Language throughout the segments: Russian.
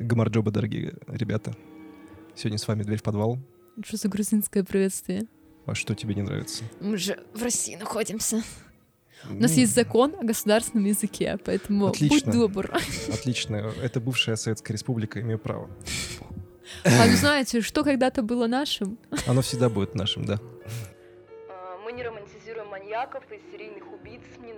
Гамарджоба, дорогие ребята. Сегодня с вами «Дверь в подвал». Что за грузинское приветствие? А что тебе не нравится? Мы же в России находимся. У нас есть закон о государственном языке, поэтому Отлично. будь добр. Отлично. Это бывшая Советская Республика, имею право. А ну знаете, что когда-то было нашим? Оно всегда будет нашим, да. А, Мы не романтизируем маньяков и серийных убийц,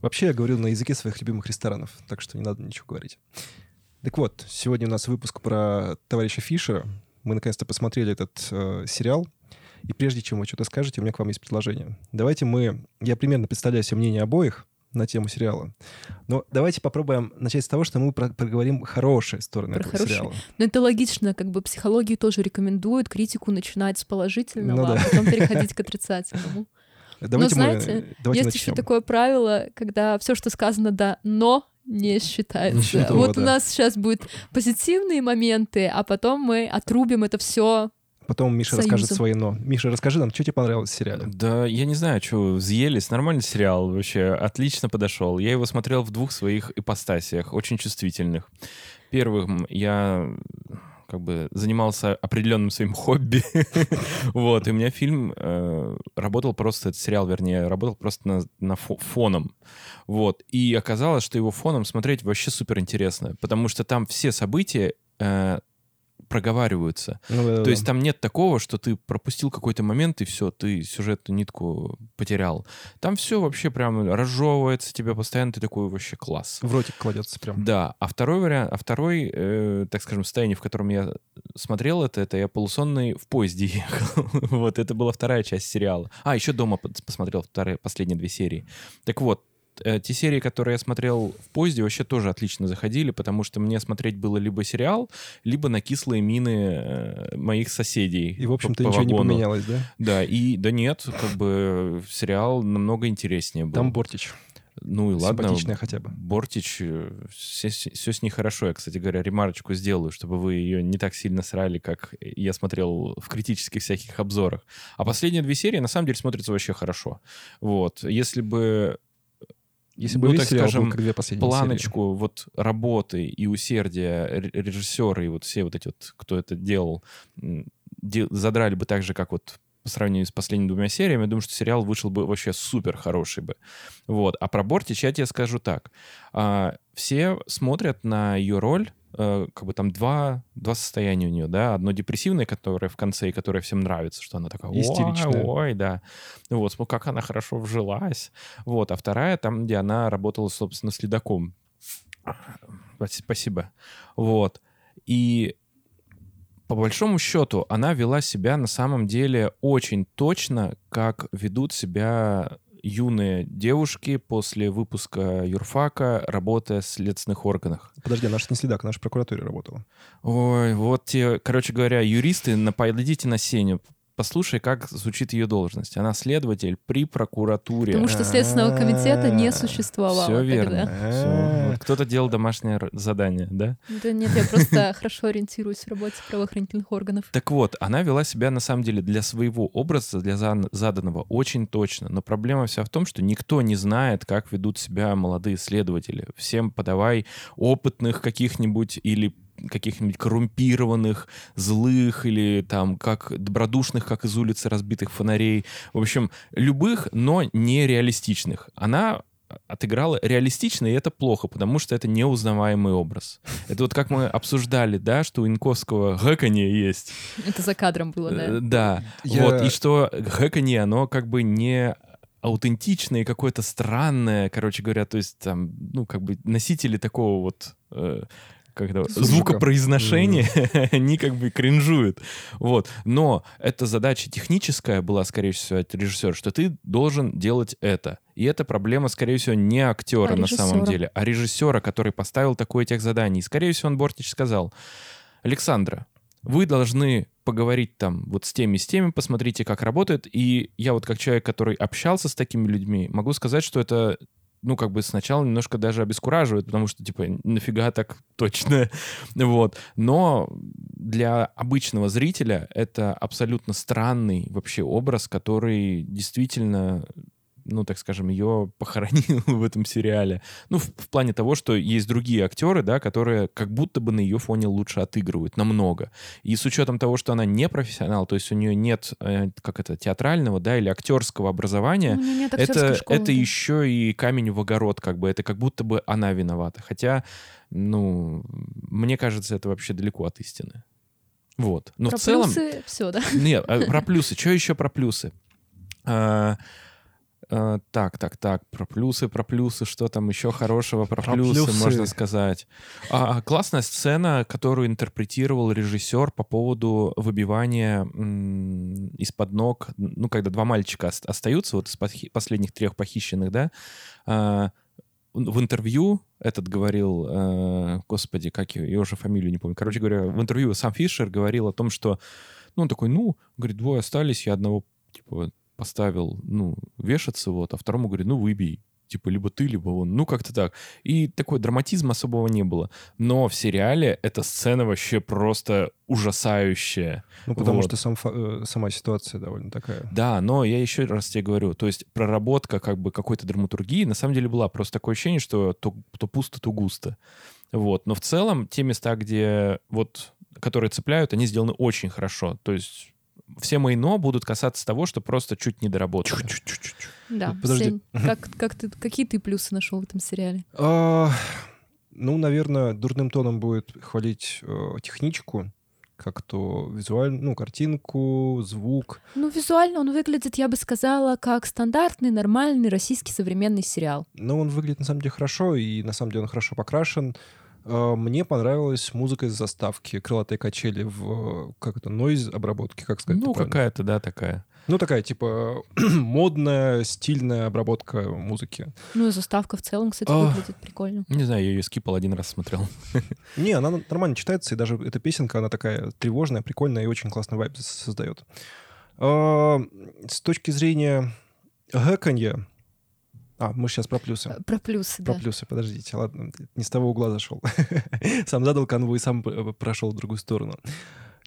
Вообще я говорил на языке своих любимых ресторанов, так что не надо ничего говорить. Так вот, сегодня у нас выпуск про товарища Фишера. Мы наконец-то посмотрели этот э, сериал. И прежде чем вы что-то скажете, у меня к вам есть предложение. Давайте мы... Я примерно представляю себе мнение обоих на тему сериала. Но давайте попробуем начать с того, что мы про- проговорим хорошие стороны Про этого хорошие. сериала. Но это логично, как бы психологии тоже рекомендуют критику начинать с положительного, Ну да. а потом переходить к отрицательному. Давайте Но мы... знаете, давайте Есть еще начнем. такое правило, когда все, что сказано да, но не считается. считается, вот да. у нас сейчас будут позитивные моменты, а потом мы отрубим это все. Потом Миша Союзом. расскажет свои «но». Миша, расскажи нам, что тебе понравилось в сериале? Да, я не знаю, что взъелись. Нормальный сериал вообще, отлично подошел. Я его смотрел в двух своих ипостасиях, очень чувствительных. Первым я как бы занимался определенным своим хобби. вот, и у меня фильм э, работал просто, этот сериал, вернее, работал просто на, на фо- фоном. Вот, и оказалось, что его фоном смотреть вообще супер интересно, потому что там все события э, проговариваются. Ну, да-да-да. То есть там нет такого, что ты пропустил какой-то момент, и все, ты сюжетную нитку потерял. Там все вообще прям разжевывается тебе постоянно, ты такой вообще класс. В ротик кладется прям. Да, а второй вариант, а второй, э, так скажем, состояние, в котором я смотрел это, это я полусонный в поезде ехал. вот, это была вторая часть сериала. А, еще дома пос- посмотрел вторые, последние две серии. Так вот, те серии, которые я смотрел в поезде, вообще тоже отлично заходили, потому что мне смотреть было либо сериал, либо на кислые мины э, моих соседей. И, в общем-то, ничего не вагону. поменялось, да? Да, и да нет, как бы сериал намного интереснее был. Там Бортич. ну и ладно. Хотя бы. Бортич, все, с ней хорошо. Я, кстати говоря, ремарочку сделаю, чтобы вы ее не так сильно срали, как я смотрел в критических всяких обзорах. А последние две серии, на самом деле, смотрятся вообще хорошо. Вот. Если бы Если бы Ну, весь так сериал скажем, был как две последние планочку вот работы и усердия ре- режиссера и вот все вот эти вот, кто это делал, м, де- задрали бы так же, как вот по сравнению с последними двумя сериями, я думаю, что сериал вышел бы вообще супер хороший бы. Вот. А про Бортич я тебе скажу так. А, все смотрят на ее роль, как бы там два, два состояния у нее, да, одно депрессивное, которое в конце, и которое всем нравится, что она такая «Ой, Истеричная. ой, да. Вот, смотри, как она хорошо вжилась. Вот, а вторая там, где она работала, собственно, следаком. Спас- Спасибо. Вот. И по большому счету она вела себя на самом деле очень точно, как ведут себя юные девушки после выпуска юрфака, работая в следственных органах. Подожди, наш не следак, наша прокуратура работала. Ой, вот те, короче говоря, юристы, на- пойдите на Сеню, послушай, как звучит ее должность. Она следователь при прокуратуре. Потому что Следственного комитета не А, существовало Все верно. А. Кто-то делал домашнее задание, да? Да нет, я просто хорошо ориентируюсь в работе правоохранительных органов. Так вот, она вела себя на самом деле для своего образа, для заданного очень точно. Но проблема вся в том, что никто не знает, как ведут себя молодые следователи. Всем подавай опытных каких-нибудь или каких-нибудь коррумпированных, злых или там как добродушных, как из улицы разбитых фонарей. В общем, любых, но нереалистичных. Она отыграла реалистично, и это плохо, потому что это неузнаваемый образ. Это вот как мы обсуждали, да, что у Инковского гэканье есть. Это за кадром было, Э, да. Да. Я- Вот, и что гэканье, оно как бы не аутентичное, какое-то странное, короче говоря, то есть там, ну, как бы носители такого вот э, как это, Суржика. звукопроизношения, они как бы кринжуют. Вот. Но эта задача техническая была, скорее всего, от режиссера, что ты должен делать это. И это проблема, скорее всего, не актера А на самом деле, а режиссера, который поставил такое техзадание. И, скорее всего, он Бортич сказал, Александра, вы должны поговорить там вот с теми, с теми, посмотрите, как работает. И я вот как человек, который общался с такими людьми, могу сказать, что это ну, как бы сначала немножко даже обескураживает, потому что, типа, нафига так точно, вот. Но для обычного зрителя это абсолютно странный вообще образ, который действительно ну, так скажем, ее похоронил в этом сериале. Ну, в, в плане того, что есть другие актеры, да, которые как будто бы на ее фоне лучше отыгрывают, намного. И с учетом того, что она не профессионал, то есть у нее нет, э, как это, театрального, да, или актерского образования, Ну, нет это, школы, это да. еще и камень в огород, как бы, это как будто бы она виновата. Хотя, ну, мне кажется, это вообще далеко от истины. Вот. Но Про в целом... плюсы все, да? Нет, а про плюсы. Что еще про плюсы? А, а, так, так, так, про плюсы, про плюсы, что там еще хорошего про, Про плюсы, плюсы. можно сказать. А, классная сцена, которую интерпретировал режиссер по поводу выбивания из-под ног, ну, когда два мальчика ост- остаются, вот из последних трех похищенных, да, а, в интервью этот говорил, э, господи, как ее, я уже фамилию не помню. Короче говоря, в интервью сам Фишер говорил о том, что, ну, он такой, ну, говорит, двое остались, я одного, типа, поставил, ну, вешаться, вот, а второму говорит, ну, выбей. Типа, либо ты, либо он. Ну, как-то так. И такой драматизма особого не было. Но в сериале эта сцена вообще просто ужасающая. Ну, потому Вот. что сам, э, сама ситуация довольно такая. Да, но я еще раз тебе говорю, то есть проработка как бы какой-то драматургии на самом деле была. Просто такое ощущение, что то, то пусто, то густо. Вот. Но в целом те места, где вот, которые цепляют, они сделаны очень хорошо. То есть все мои «но» будут касаться того, что просто чуть не доработали. Да. Подожди. Сень, как, как ты, какие ты плюсы нашел в этом сериале? А, ну, наверное, дурным тоном будет хвалить э, техничку, как то визуально, ну, картинку, звук. Ну, визуально он выглядит, я бы сказала, как стандартный, нормальный российский современный сериал. Но он выглядит, на самом деле, хорошо, и, на самом деле, он хорошо покрашен. А, Мне понравилась музыка из заставки, крылатые качели в, как это, нойз обработке, как сказать Ну, какая-то, да, такая. Ну, такая, типа, модная, стильная обработка музыки. Ну, и заставка в целом, кстати, А. выглядит прикольно. Не знаю, я ее скипал один раз смотрел. Не, она нормально читается, и даже эта песенка, она такая тревожная, прикольная и очень классный вайб создает. А, С точки зрения гэканья... А, мы сейчас про плюсы. Э, Про плюсы, Про да. плюсы, подождите, ладно, не с того угла зашел. Сам задал канву и сам э, прошел в другую сторону.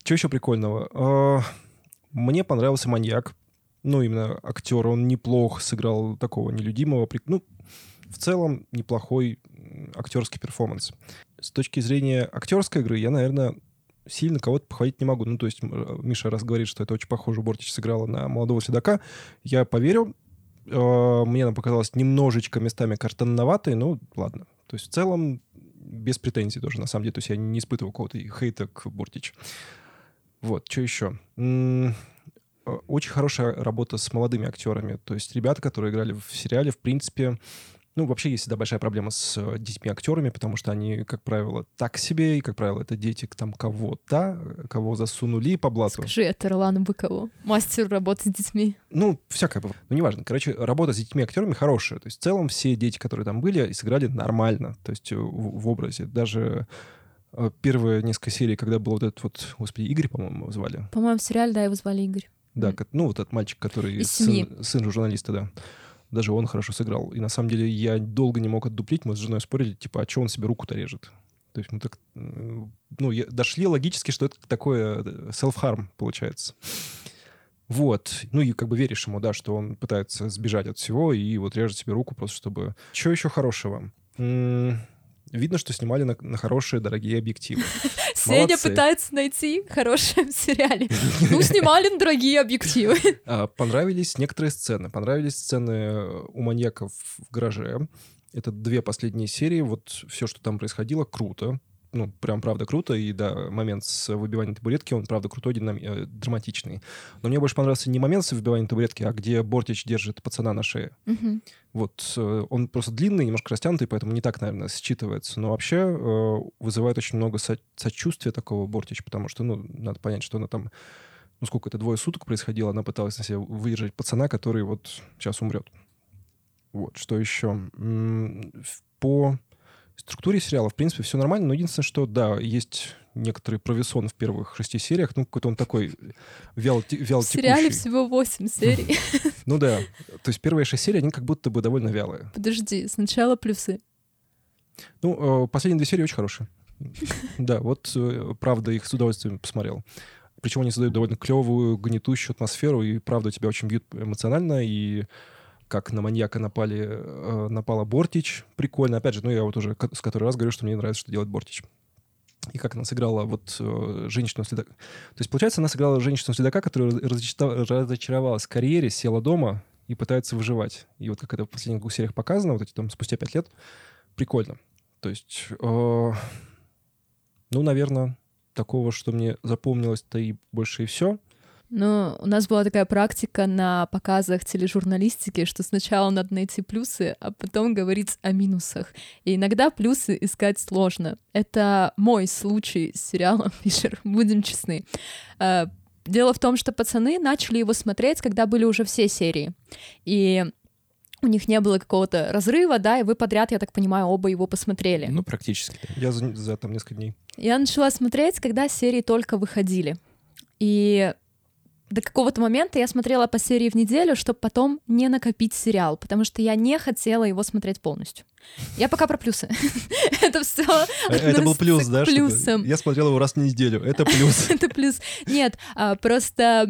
Что еще прикольного? А, Мне понравился маньяк. Ну, именно актер, он неплохо сыграл такого нелюдимого. Ну, в целом, неплохой актерский перформанс. С точки зрения актерской игры, я, наверное, сильно кого-то похвалить не могу. Ну, то есть Миша раз говорит, что это очень похоже, Бортич сыграла на молодого седока. Я поверил. Э, Мне она показалась немножечко местами картонноватой, ну, ладно. То есть в целом без претензий тоже, на самом деле. То есть я не испытывал какого-то хейта к Бортич. Вот, что еще? Э, Очень хорошая работа с молодыми актерами. То есть ребята, которые играли в сериале, в принципе... Ну, вообще есть всегда большая проблема с э, детьми-актерами, потому что они, как правило, так себе, и, как правило, это дети там кого-то, э, кого засунули по блату. Скажи это Ролану Быкову, мастеру работы с детьми. Ну, всякое бывает. Ну, неважно. Короче, работа с детьми-актерами хорошая. То есть, в целом, все дети, которые там были, сыграли нормально. То есть, э, в, в образе. Даже первые несколько серий, когда был вот этот вот, господи, Игорь, по-моему, звали. По-моему, в сериале, да, его звали Игорь. Да, ну, вот этот мальчик, который Из сын, семьи. сын журналиста, да. Даже он хорошо сыграл. И на самом деле я долго не мог отдуплить. Мы с женой спорили, типа, а что он себе руку-то режет? То есть мы так, ну, я- дошли логически, что это такое э, self-harm получается. Вот. Ну и как бы веришь ему, да, что он пытается сбежать от всего и вот режет себе руку просто, чтобы... Что еще хорошего? М, Видно, что снимали на, на хорошие, дорогие объективы. Сеня пытается найти хорошее в сериале. Ну, снимали на дорогие объективы. А, Понравились некоторые сцены. Понравились сцены э, у маньяков в гараже. Это две последние серии. Вот все, что там происходило, круто. Ну, прям правда круто. И да, момент с выбиванием табуретки, он правда крутой, динами- э, драматичный. Но мне больше понравился не момент с выбиванием табуретки, а где Бортич держит пацана на шее. Вот э, он просто длинный, немножко растянутый, поэтому не так, наверное, считывается. Но вообще э, вызывает очень много со- сочувствия такого Бортич, потому что, ну, надо понять, что она там, ну, сколько это, двое суток происходило, она пыталась на себя выдержать пацана, который вот сейчас умрет. Вот, что еще? По структуре сериала, в принципе, все нормально, но единственное, что, да, есть некоторый провисон в первых шести сериях, ну, какой-то он такой вял, вял В сериале всего 8 серий. Ну да, то есть первые шесть серий, они как будто бы довольно вялые. Подожди, сначала плюсы. Ну, э, последние две серии очень хорошие. Да, вот, э, правда, их с удовольствием посмотрел. Причем они создают довольно клевую, гнетущую атмосферу, и правда тебя очень бьют эмоционально, и как на маньяка напали, э, напала Бортич, прикольно. Опять же, ну я вот уже с который раз говорю, что мне нравится, что делает Бортич. И как она сыграла вот э, женщину следака. То есть, получается, она сыграла женщину следака, которая разочаров- разочаровалась в карьере, села дома и пытается выживать. И вот как это в последних двух сериях показано, вот эти там спустя пять лет, прикольно. То есть, э, ну, наверное, такого, что мне запомнилось-то и больше и все. Ну, у нас была такая практика на показах тележурналистики, что сначала надо найти плюсы, а потом говорить о минусах. И иногда плюсы искать сложно. Это мой случай с сериалом «Фишер», будем честны. А, дело в том, что пацаны начали его смотреть, когда были уже все серии. И у них не было какого-то разрыва, да, и вы подряд, я так понимаю, оба его посмотрели. Ну, практически. Да. Я за, за там несколько дней. Я начала смотреть, когда серии только выходили. И до какого-то момента я смотрела по серии в неделю, чтобы потом не накопить сериал, потому что я не хотела его смотреть полностью. Я пока про плюсы. Это все. Это был плюс, да? Плюсом. Я смотрела его раз в неделю. Это плюс. Это плюс. Нет, а, просто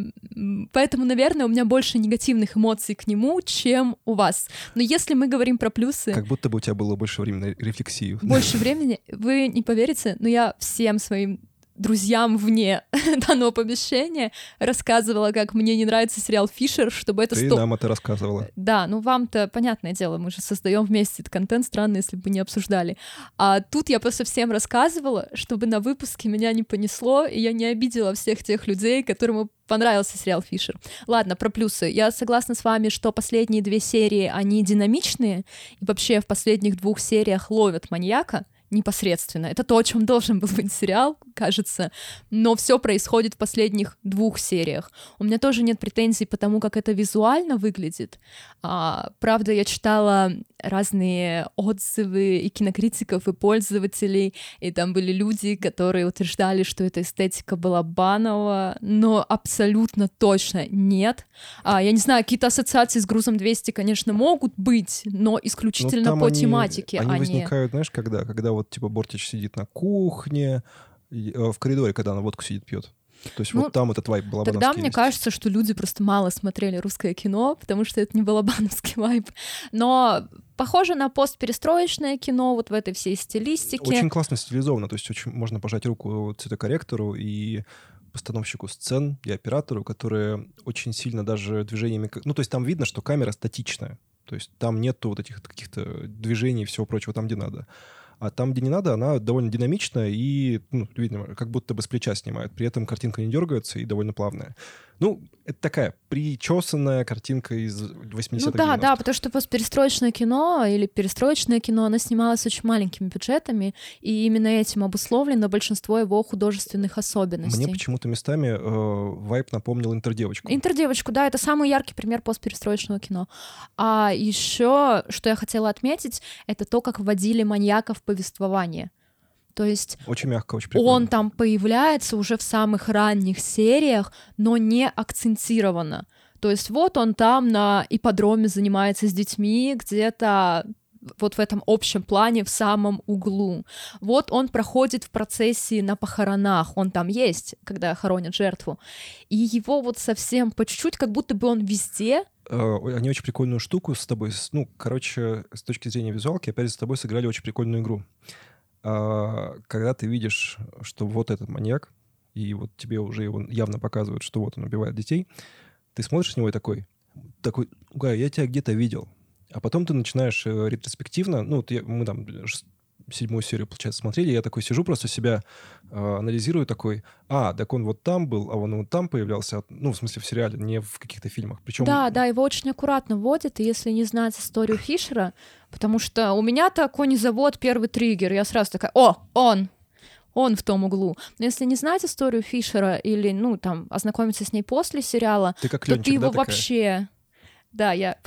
поэтому, наверное, у меня больше негативных эмоций к нему, чем у вас. Но если мы говорим про плюсы... Как будто бы у тебя было больше времени на рефлексию. Больше времени. Вы не поверите, но я всем своим друзьям вне данного помещения рассказывала, как мне не нравится сериал Фишер, чтобы это... Ты сто... нам это рассказывала. Да, ну вам-то понятное дело, мы же создаем вместе этот контент, странно, если бы не обсуждали. А тут я просто всем рассказывала, чтобы на выпуске меня не понесло, и я не обидела всех тех людей, которым понравился сериал Фишер. Ладно, про плюсы. Я согласна с вами, что последние две серии, они динамичные, и вообще в последних двух сериях ловят маньяка, непосредственно. Это то, о чем должен был быть сериал, кажется, но все происходит в последних двух сериях. У меня тоже нет претензий по тому, как это визуально выглядит. А, правда, я читала разные отзывы и кинокритиков, и пользователей, и там были люди, которые утверждали, что эта эстетика была банова, но абсолютно точно нет. А, я не знаю, какие-то ассоциации с грузом 200, конечно, могут быть, но исключительно Ну, по они- тематике, Они а не... возникают, знаешь, когда? Когда вот, типа, Бортич сидит на кухне, э, в коридоре, когда она водку сидит, пьет. То есть Ну, вот там этот вайб был Тогда мне кажется, что люди просто мало смотрели русское кино, потому что это не балабановский вайб. Но похоже на постперестроечное кино вот в этой всей стилистике. Очень классно стилизовано, то есть очень можно пожать руку цветокорректору и постановщику сцен и оператору, которые очень сильно даже движениями... Ну, то есть там видно, что камера статичная. То есть там нету вот этих каких-то движений и всего прочего там, где надо. А там, где не надо, она довольно динамичная и, ну, видно, как будто бы с плеча снимает. При этом картинка не дергается и довольно плавная. Ну, это такая причесанная картинка из 80-х, Ну да, 90-х. да, потому что постперестроечное кино или перестроечное кино, оно снималось очень маленькими бюджетами, и именно этим обусловлено большинство его художественных особенностей. Мне почему-то местами э, вайп напомнил интердевочку. Интердевочку, да, это самый яркий пример постперестроечного кино. А еще, что я хотела отметить, это то, как вводили маньяка в повествование. То есть Очень мягко, очень прикольно. он там появляется уже в самых ранних сериях, но не акцентированно. То есть вот он там на ипподроме занимается с детьми, где-то вот в этом общем плане в самом углу. Вот он проходит в процессии на похоронах, он там есть, когда хоронят жертву. И его вот совсем по чуть-чуть, как будто бы он везде, Э, Они очень прикольную штуку с тобой... Ну, короче, с точки зрения визуалки, опять же, с тобой сыграли очень прикольную игру. А, Когда ты видишь, что вот этот маньяк, и вот тебе уже его явно показывают, что вот он убивает детей, ты смотришь на него и такой, такой, «Угай, я тебя где-то видел. А потом ты начинаешь э, ретроспективно, ну, я- мы там шест- седьмую серию, получается, смотрели, я такой сижу, просто себя э, анализирую, такой, а, так он вот там был, а он вот там появлялся, ну, в смысле, в сериале, не в каких-то фильмах. Причем Да, да, его очень аккуратно вводят, и если не знать историю Фишера, потому что у меня-то конезавод первый триггер, я сразу такая, о, он, он в том углу. Но если не знать историю Фишера или, ну, там, ознакомиться с ней после сериала, Ты как то Ленчик, ты его да, такая? вообще... Да, я...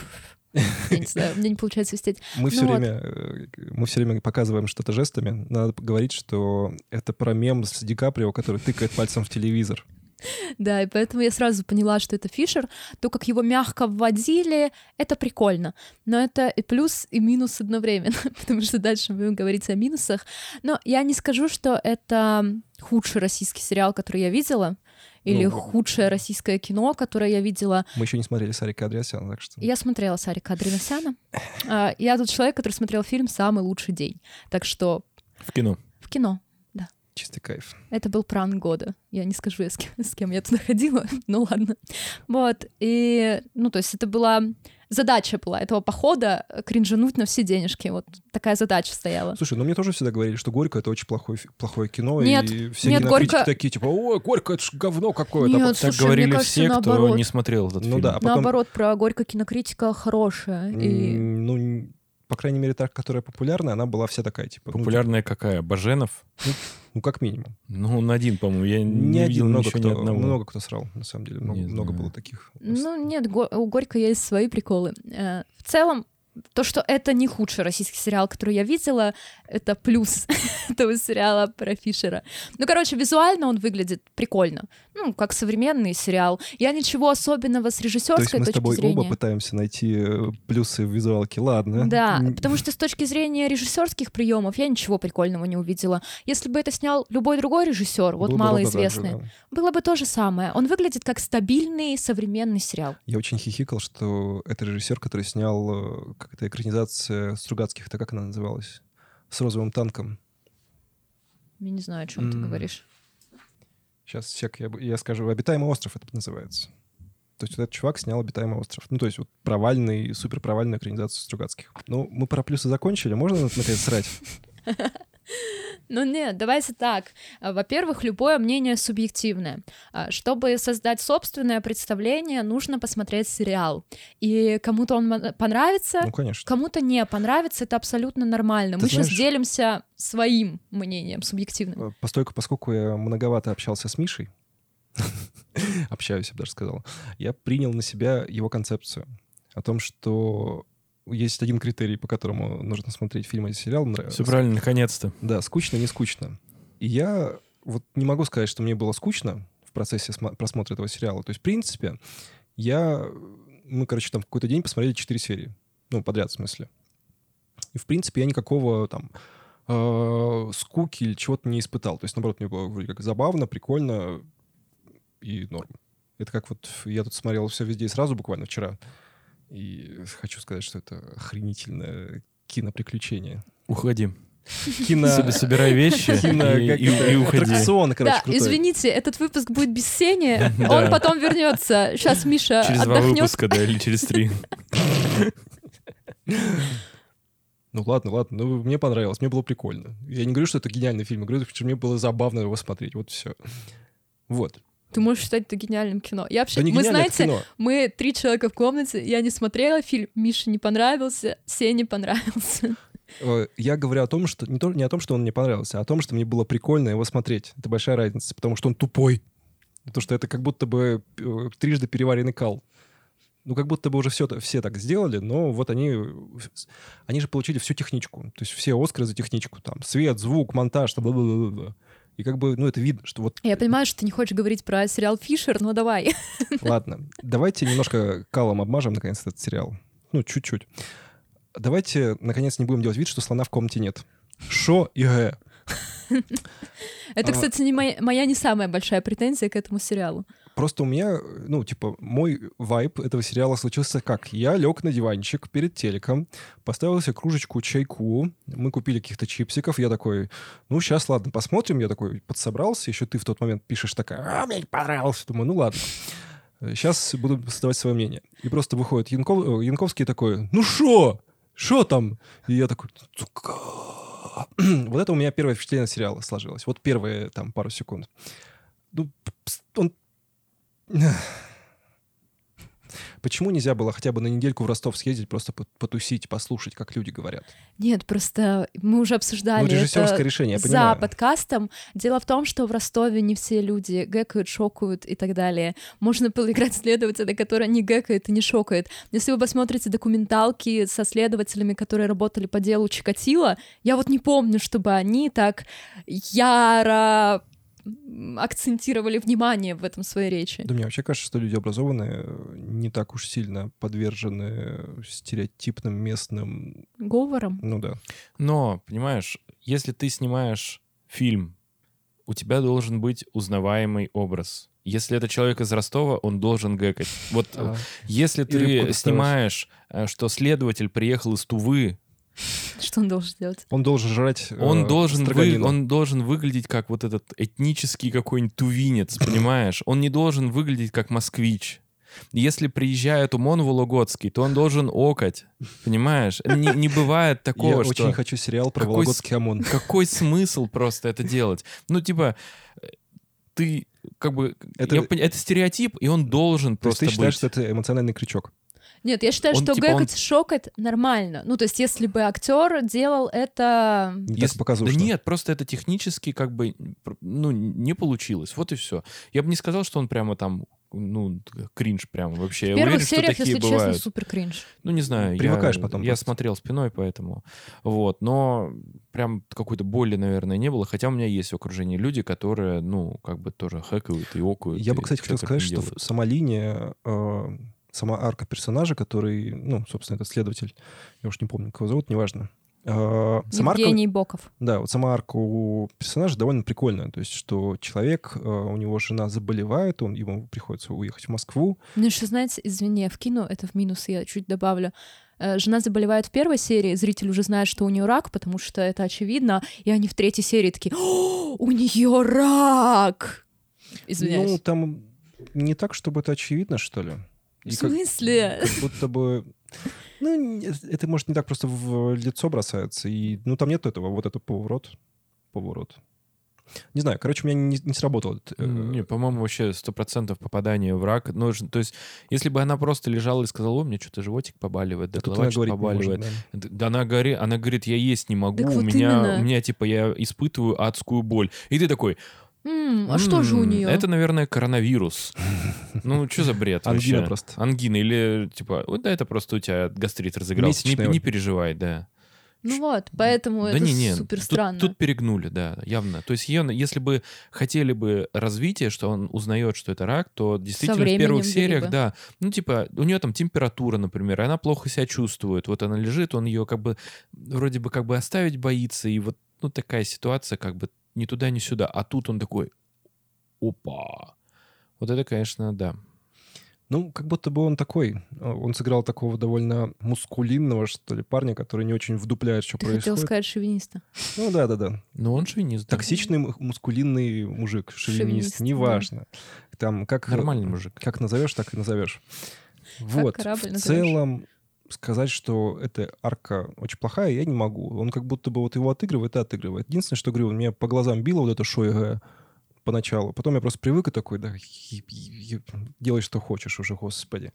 Я не знаю, мне не получается свистеть. Мы все Ну вот. время, э, мы все время показываем что-то жестами. Надо говорить, что это про мем с Ди Каприо, который тыкает пальцем в телевизор. Да, и поэтому я сразу поняла, что это Фишер. То, как его мягко вводили, это прикольно. Но это и плюс, и минус одновременно, потому что дальше будем говорить о минусах. Но я не скажу, что это худший российский сериал, который я видела, или Ну, худшее российское кино, которое я видела. Мы еще не смотрели Сарика Андреасяна, так что... Я смотрела Сарика Адрианосяна. А, Я тот человек, который смотрел фильм «Самый лучший день». Так что В кино. в кино. Чистый кайф. Это был пранк года. Я не скажу, я с кем, с кем я туда ходила, ну ладно. Вот, и, ну, то есть это была... Задача была этого похода — кринжануть на все денежки. Вот такая задача стояла. Слушай, ну мне тоже всегда говорили, что «Горько» — это очень плохое, плохое кино, Нет, и все нет, кинокритики «Горько» такие, типа, ой, «Горько» — это ж говно какое-то. Нет, А Так Слушай, мне говорили кажется, все, кто наоборот. не смотрел этот Ну фильм. да, а потом- Наоборот, про горько кинокритика хорошая. И... Ну, по крайней мере, та, которая популярная, она была вся такая, типа, ну, Популярная какая? Баженов? ну, как минимум. Ну, он один, по-моему. Я не, Не один, видел много кто, ни одного. много кто срал, на самом деле. Много, много было таких. Ну, нет, у Горько есть свои приколы. Э, В целом, то, что это не худший российский сериал, который я видела, это плюс этого сериала про Фишера. Ну, короче, визуально он выглядит прикольно. Ну, как современный сериал. Я ничего особенного с То есть режиссерской мы с точки тобой зрения. оба пытаемся найти э, плюсы в визуалке, ладно. Да, потому что с точки зрения режиссерских приемов я ничего прикольного не увидела. Если бы это снял любой другой режиссер, вот было бы ровно так же, малоизвестный, да. было бы то же самое. Он выглядит как стабильный современный сериал. Я очень хихикал, что это режиссер, который снял э, как это экранизация Стругацких, это как она называлась? С розовым танком. Я не знаю, о чем ты М. говоришь. Сейчас сек, я, я скажу, «Обитаемый остров» это называется. То есть вот этот чувак снял «Обитаемый остров». Ну, то есть вот провальный, супер провальную экранизацию Стругацких. Ну, мы про плюсы закончили. Можно, наконец, срать? Ну нет, давайте так. А, Во-первых, любое мнение субъективное. А, Чтобы создать собственное представление, нужно посмотреть сериал. И кому-то он понравится, Ну, конечно. кому-то не понравится, это абсолютно нормально. Ты Мы сейчас знаешь- делимся своим мнением субъективным. Э, Постольку, поскольку я многовато общался с Мишей, общаюсь, я бы даже сказал, я принял на себя его концепцию о том, что есть один критерий, по которому нужно смотреть фильм или сериал. Все правильно, наконец-то. Да, скучно, не скучно. И я вот не могу сказать, что мне было скучно в процессе смо- просмотра этого сериала. То есть, в принципе, я... Мы, короче, там в какой-то день посмотрели четыре серии. Ну, подряд, в смысле. И, в принципе, я никакого там э, скуки или чего-то не испытал. То есть, наоборот, мне было вроде как забавно, прикольно и норм. Это как вот я тут смотрел все везде и сразу буквально вчера. И хочу сказать, что это охренительное киноприключение. Уходи. Кино... Себе собирай вещи Кино, и, и- уходи. аттракцион, короче, да, крутой. извините, этот выпуск будет без Сени, он потом вернется. Сейчас Миша Через два выпуска, да, или через три. Ну ладно, ладно, ну мне понравилось, мне было прикольно. Я не говорю, что это гениальный фильм, я говорю, что мне было забавно его смотреть, вот все. Вот. Ты можешь считать это гениальным кино. Я вообще, Да мы знаете, кино. мы три человека в комнате, я не смотрела фильм, Мише не понравился, Сене понравился. Э, Я говорю о том, что не, то, не о том, что он мне понравился, а о том, что мне было прикольно его смотреть. Это большая разница, потому что он тупой. Потому что это как будто бы э, трижды переваренный кал. Ну, как будто бы уже все, все так сделали, но вот они, э, они же получили всю техничку. То есть все Оскары за техничку. Там свет, звук, монтаж, бла-бла-бла-бла. И как бы, ну, это видно, что вот... Я понимаю, что ты не хочешь говорить про сериал Фишер, но давай. Ладно, давайте немножко калом обмажем, наконец, этот сериал. Ну, чуть-чуть. Давайте, наконец, не будем делать вид, что слона в комнате нет. Шо и гэ. Это, А. кстати, не моя, моя не самая большая претензия к этому сериалу. Просто у меня, ну, типа, мой вайб этого сериала случился как? Я лег на диванчик перед телеком, поставил себе кружечку чайку, мы купили каких-то чипсиков, я такой, ну, сейчас, ладно, посмотрим. Я такой подсобрался, еще ты в тот момент пишешь такая, а, мне не понравился. Думаю, ну, ладно. Сейчас буду создавать свое мнение. И просто выходит Янков- э, Янковский такой, ну, шо? Шо там? И я такой, «Сука». вот это у меня первое впечатление сериала сложилось. Вот первые там пару секунд. Ну, он Почему нельзя было хотя бы на недельку в Ростов съездить, просто по- потусить, послушать, как люди говорят? Нет, просто мы уже Ну, обсуждали режиссерское это решение, я за понимаю. подкастом. Дело в том, что в Ростове не все люди гэкают, шокают и так далее. Можно было играть следователя, который не гэкает и не шокает. Если вы посмотрите документалки со следователями, которые работали по делу Чикатило, я вот не помню, чтобы они так яро акцентировали внимание в этом своей речи. Да мне вообще кажется, что люди образованные э, не так уж сильно подвержены стереотипным местным... Говором. Ну да. Но, понимаешь, если ты снимаешь фильм, у тебя должен быть узнаваемый образ. Если это человек из Ростова, он должен гэкать. Вот э, А, если ты снимаешь, э, что следователь приехал из Тувы, Что он должен делать? Он должен жрать э, он должен, вы- он должен выглядеть как вот этот этнический какой-нибудь тувинец, понимаешь? Он не должен выглядеть как москвич. Если приезжает Умон Вологодский, то он должен окать, понимаешь? Не, не бывает Я такого, что... очень хочу сериал про Какой с- Вологодский ОМОН. Какой смысл просто это делать? Ну, типа, э, ты как бы... Это- я это стереотип, и он должен То есть просто ты считаешь, быть. что это эмоциональный крючок? Нет, я считаю, Он, что типа, он- гэкать, шокать нормально. Ну, то есть, если бы актер делал это... Не Если-. Да нет, просто это технически как бы, ну, не получилось. Вот и все. Я бы не сказал, что он прямо там, ну, кринж прямо вообще. В первых уверен, что сериях, такие если бывают. честно, супер кринж. Ну, не знаю. Привыкаешь я, потом Я просто. смотрел спиной, поэтому. Вот. Но прям какой-то боли, наверное, не было. Хотя у меня есть в окружении люди, которые, ну, как бы тоже хэкают и окают. Я бы, кстати, хотел сказать, что делают. в- сама линия, э, сама арка персонажа, который, ну, собственно, этот следователь, я уж не помню, как его зовут, неважно. Э, сама арка- Евгений Боков. Да, вот сама арка у персонажа довольно прикольная. То есть, что человек, э, у него жена заболевает, он, ему приходится уехать в Москву. Ну, еще, знаете, извини, я вкину это в минус, я чуть добавлю. Э, Жена заболевает в первой серии, зритель уже знает, что у нее рак, потому что это очевидно, и они в третьей серии такие, «О, у нее рак! Извиняюсь. Ну, там не так, чтобы это очевидно, что ли. В И как- смысле? как будто бы... Ну, это, может, не так просто в лицо бросается. И, ну, там нет этого, вот это поворот. Поворот. Не знаю, короче, у меня не, не сработал. этот, э, Не, по-моему, вообще сто процентов попадание в рак. Ну, то есть, если бы она просто лежала и сказала, о, мне что-то животик побаливает, да голова говорить не может, побаливает. да. Да она говорит, она говорит, я есть не могу, Так у вот меня, именно. у меня типа я испытываю адскую боль. И ты такой, М, а что же у «М, нее? Это, наверное, коронавирус. Ну, что за бред Ангина вообще? просто. Ангина или типа, вот да, это просто у тебя гастрит разыгрался. Не, Месячная. не переживай, да. Ну вот, поэтому да это не, не, супер тут- странно. Тут, перегнули, да, явно. То есть ее, если бы хотели бы развитие, что он узнает, что это рак, то действительно в временем первых сериях, бы. да, ну типа у нее там температура, например, и она плохо себя чувствует. Вот она лежит, он ее как бы вроде бы как бы оставить боится, и вот ну такая ситуация как бы ни туда, ни сюда. А тут он такой, опа. Вот это, конечно, да. Ну, как будто бы он такой. э, Он сыграл такого довольно мускулинного, что ли, парня, который не очень вдупляет, что Ты хотел происходит. сказать шовиниста. Ну, да-да-да. Но он шовинист. да. Токсичный м- мускулинный мужик, шовинист, Шовинист, да. неважно. Там как... Нормальный мужик. Как назовешь, так и назовешь. Вот. корабль В назовешь. целом, сказать, что эта арка очень плохая, я не могу. Он как будто бы вот его отыгрывает и отыгрывает. Единственное, что говорю, меня по глазам било вот это шоя поначалу. Потом я просто привык и такой, да, делай, что хочешь уже, господи.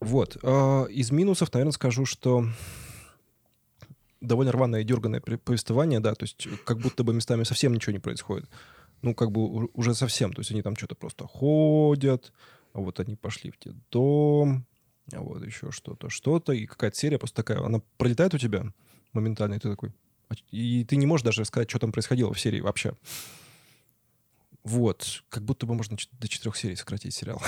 Вот. А, Из минусов, наверное, скажу, что довольно рваное и дерганное повествование, да, то есть как будто бы местами совсем ничего не происходит. Ну, как бы уже совсем. То есть они там что-то просто ходят, а вот они пошли в дом, а вот еще что-то, что-то, и какая-то серия просто такая, она пролетает у тебя моментально, и ты такой... «А ч- И ты не можешь даже сказать, что там происходило в серии вообще. Вот. Как будто бы можно до четырех серий сократить сериал.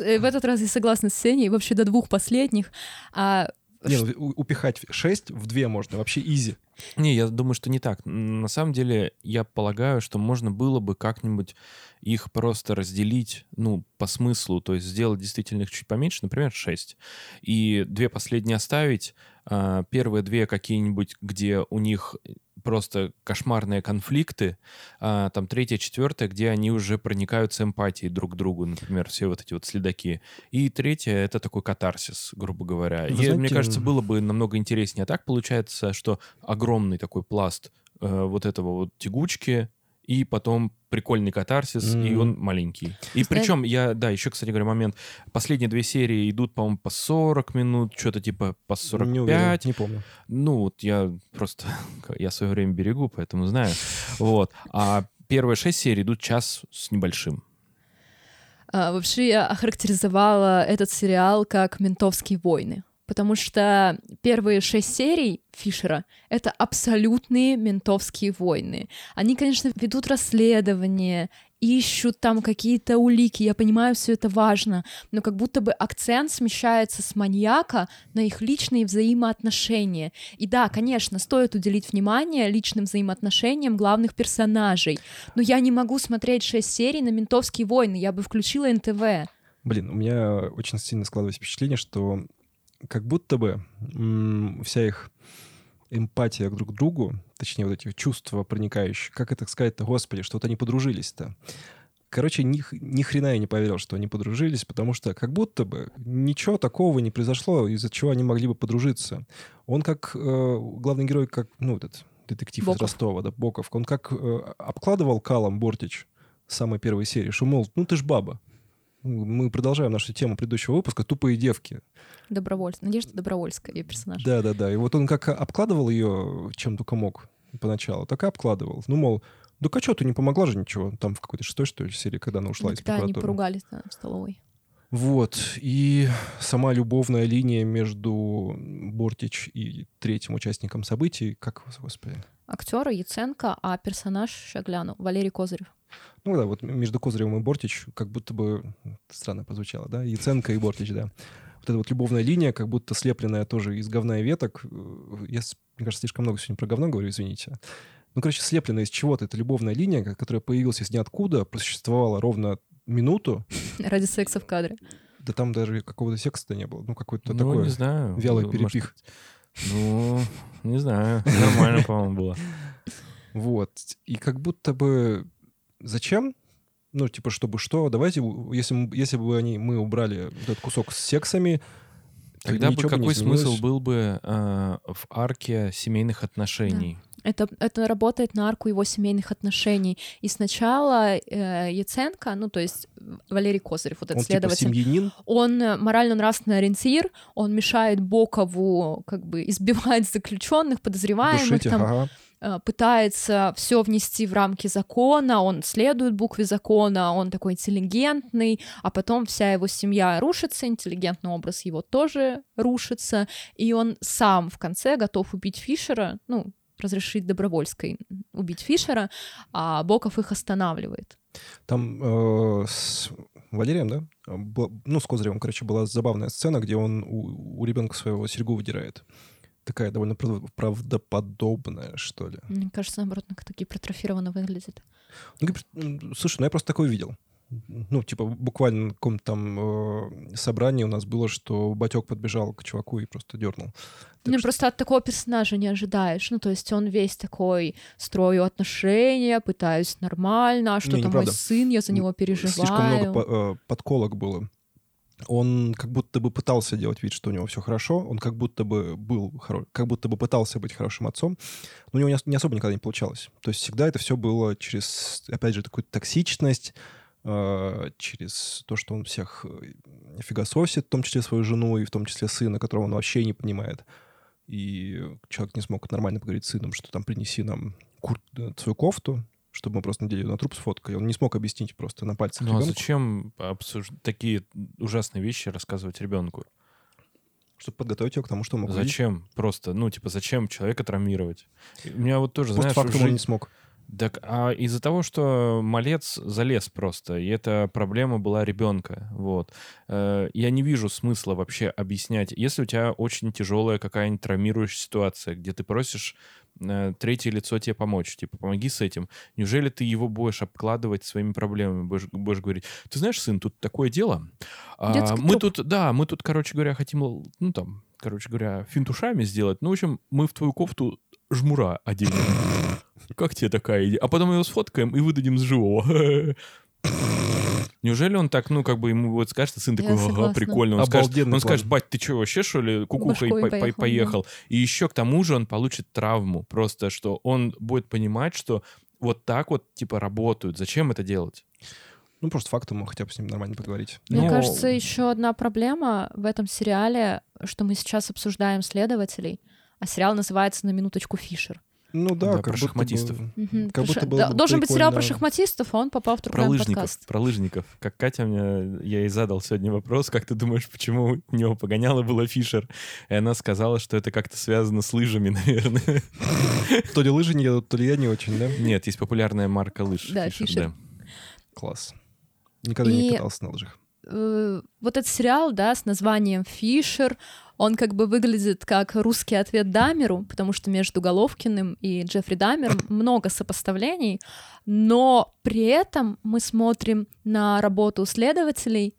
Э, В этот раз я согласна с Сеней, вообще до двух последних. А Не, ну, упихать шесть в две можно, вообще изи. Не, я думаю, что не так. На самом деле, я полагаю, что можно было бы как-нибудь их просто разделить, ну, по смыслу, то есть сделать действительно их чуть поменьше, например, 6. И две последние оставить. а, Первые две какие-нибудь, где у них просто кошмарные конфликты, а, там третья, четвертая, где они уже проникаются эмпатией друг к другу, например, все вот эти вот следаки. И третья — это такой катарсис, грубо говоря. Вы И мне знаете, кажется, было бы намного интереснее. А так получается, что огромный такой пласт э, вот этого вот тягучки и потом прикольный катарсис, и Мгм. он маленький. И причем, я, да, еще, кстати говоря, момент. Последние две серии идут, по-моему, по 40 минут, что-то типа по 45. Не уверен, не помню. Ну, вот я просто... Я свое время берегу, поэтому знаю. Вот. А первые шесть серий идут час с небольшим. А, вообще я охарактеризовала этот сериал как «Ментовские войны», потому что первые шесть серий Фишера — это абсолютные ментовские войны. Они, конечно, ведут расследование, ищут там какие-то улики, я понимаю, все это важно, но как будто бы акцент смещается с маньяка на их личные взаимоотношения. И да, конечно, стоит уделить внимание личным взаимоотношениям главных персонажей, но я не могу смотреть шесть серий на ментовские войны, я бы включила НТВ. Блин, у меня очень сильно складывается впечатление, что как будто бы вся их эмпатия друг к другу, точнее, вот эти чувства проникающие, как это сказать-то, господи, что вот они подружились-то. Короче, ни, ни хрена я не поверил, что они подружились, потому что как будто бы ничего такого не произошло, из-за чего они могли бы подружиться. Он как э, главный герой, как, ну, этот детектив Боков. из Ростова, да, Боков, он как э, обкладывал калом Бортич с самой первой серии, что, мол, ну ты ж баба. Мы продолжаем нашу тему предыдущего выпуска «Тупые девки». Добровольская. Надежда Добровольская, ее персонаж. Да-да-да. И вот он как обкладывал ее чем только мог поначалу, так и обкладывал. Ну, мол, да а что, ты не помогла же ничего? Там в какой-то шестой, что ли, серии, когда она ушла из Когда они прокуратуры. поругались да, в столовой. Вот. И сама любовная линия между Бортич и третьим участником событий, как, господи, Актера Яценко, а персонаж, сейчас гляну, Валерий Козырев. Ну да, вот между Козыревым и Бортич как будто бы... Странно прозвучало, да? Яценко и Бортич, да. Вот эта вот любовная линия, как будто слепленная тоже из говна и веток. Э, Я, мне кажется, слишком много сегодня про говно говорю, извините. Ну, короче, слепленная из чего-то. Это любовная линия, ко- которая появилась из ниоткуда, просуществовала ровно минуту. Ради секса в кадре. Да там даже какого-то секса не было. Ну, какой-то ну, такой не знаю. вялый Может, перепих. Ну, не знаю. Нормально, по-моему, было. Вот. И как будто бы... Зачем? Ну, типа, чтобы что? Давайте, если, если бы они, мы убрали вот этот кусок с сексами, то Тогда бы какой смысл изменилось. был бы э, в арке семейных отношений? Это, это работает на арку его семейных отношений. И сначала э, Яценко, ну, то есть Валерий Козырев, вот этот Он типа следователь, семьянин, он морально-нравственный ориентир, он мешает Бокову как бы избивать заключенных, подозреваемых, душить там, ага. Э, пытается все внести в рамки закона, он следует букве закона, он такой интеллигентный, а потом вся его семья рушится, интеллигентный образ его тоже рушится, и он сам в конце готов убить Фишера, ну, разрешить Добровольской убить Фишера, а Боков их останавливает. Там э, с Валерием, да? Бла- Ну, с Козыревым, короче, была забавная сцена, где он у, у ребенка своего серьгу выдирает. Такая довольно прав- правдоподобная, что ли. Мне кажется, наоборот, как такие гипертрофированно выглядит. Ну, слушай, ну я просто такое видел. Ну, типа, буквально на каком-то там э, собрании у нас было, что батек подбежал к чуваку и просто дернул. Так Мне что- просто от такого персонажа не ожидаешь. Ну, то есть он весь такой, строю отношения, пытаюсь нормально, а что Не, там мой сын, я за него переживаю. Слишком много по- э, подколок было. Он как будто бы пытался делать вид, что у него все хорошо. Он как будто бы был хоро- как будто бы пытался быть хорошим отцом, но у него не, ос- не особо никогда не получалось. То есть всегда это все было через, опять же, такую токсичность, э, через то, что он всех э, фигососит, в том числе свою жену и в том числе сына, которого он вообще не понимает. И человек не смог нормально поговорить с сыном, что там принеси нам кур- э, свою кофту, чтобы мы просто надели на труп сфоткали. Он не смог объяснить просто на пальцах Ну а зачем обсуж- такие ужасные вещи рассказывать ребенку? чтобы подготовить его к тому, что он мог. Зачем? Просто, ну, типа, зачем человека травмировать? У меня вот тоже, знаешь, Постфактум в он не смог. Так, а из-за того, что малец залез просто, и эта проблема была ребенка, вот. Э, Я не вижу смысла вообще объяснять. Если у тебя очень тяжелая какая-нибудь травмирующая ситуация, где ты просишь третье лицо тебе помочь, типа, помоги с этим. Неужели ты его будешь обкладывать своими проблемами, будешь, будешь говорить, ты знаешь, сын, тут такое дело. А, мы тут, да, мы тут, короче говоря, хотим, ну там, короче говоря, финтушами сделать. Ну, в общем, мы в твою кофту жмура оденем. Как тебе такая идея? А потом его сфоткаем и выдадим с живого. Неужели он так, ну, как бы ему вот скажет, а сын такой, ага, прикольно. Он скажет, он скажет, бать, ты что, вообще, что ли, кукухой по- по- поехал, поехал? И еще к тому же он получит травму, просто что он будет понимать, что вот так вот, типа, работают. Зачем это делать? Ну, просто фактом мы хотя бы с ним нормально поговорить. Мне Но- кажется, еще одна проблема в этом сериале, что мы сейчас обсуждаем следователей, а сериал называется на минуточку Фишер. Ну да, Да, как про шахматистов. бы- Мгм. Как будто было да, бы должен быть сериал про шахматистов, а он попал в Про True Crime лыжников, подкаст. про лыжников. Как Катя мне, я ей задал сегодня вопрос, как ты думаешь, почему у него погоняло было Фишер? И она сказала, что это как-то связано с лыжами, наверное. То ли лыжи не едут, то ли я не очень, да? Нет, есть популярная марка лыж. Да, Фишер. Класс. Никогда не катался на лыжах. Э, вот этот сериал, да, с названием «Фишер», он как бы выглядит как русский ответ Дамеру, потому что между Головкиным и Джеффри Дамером много сопоставлений, но при этом мы смотрим на работу следователей,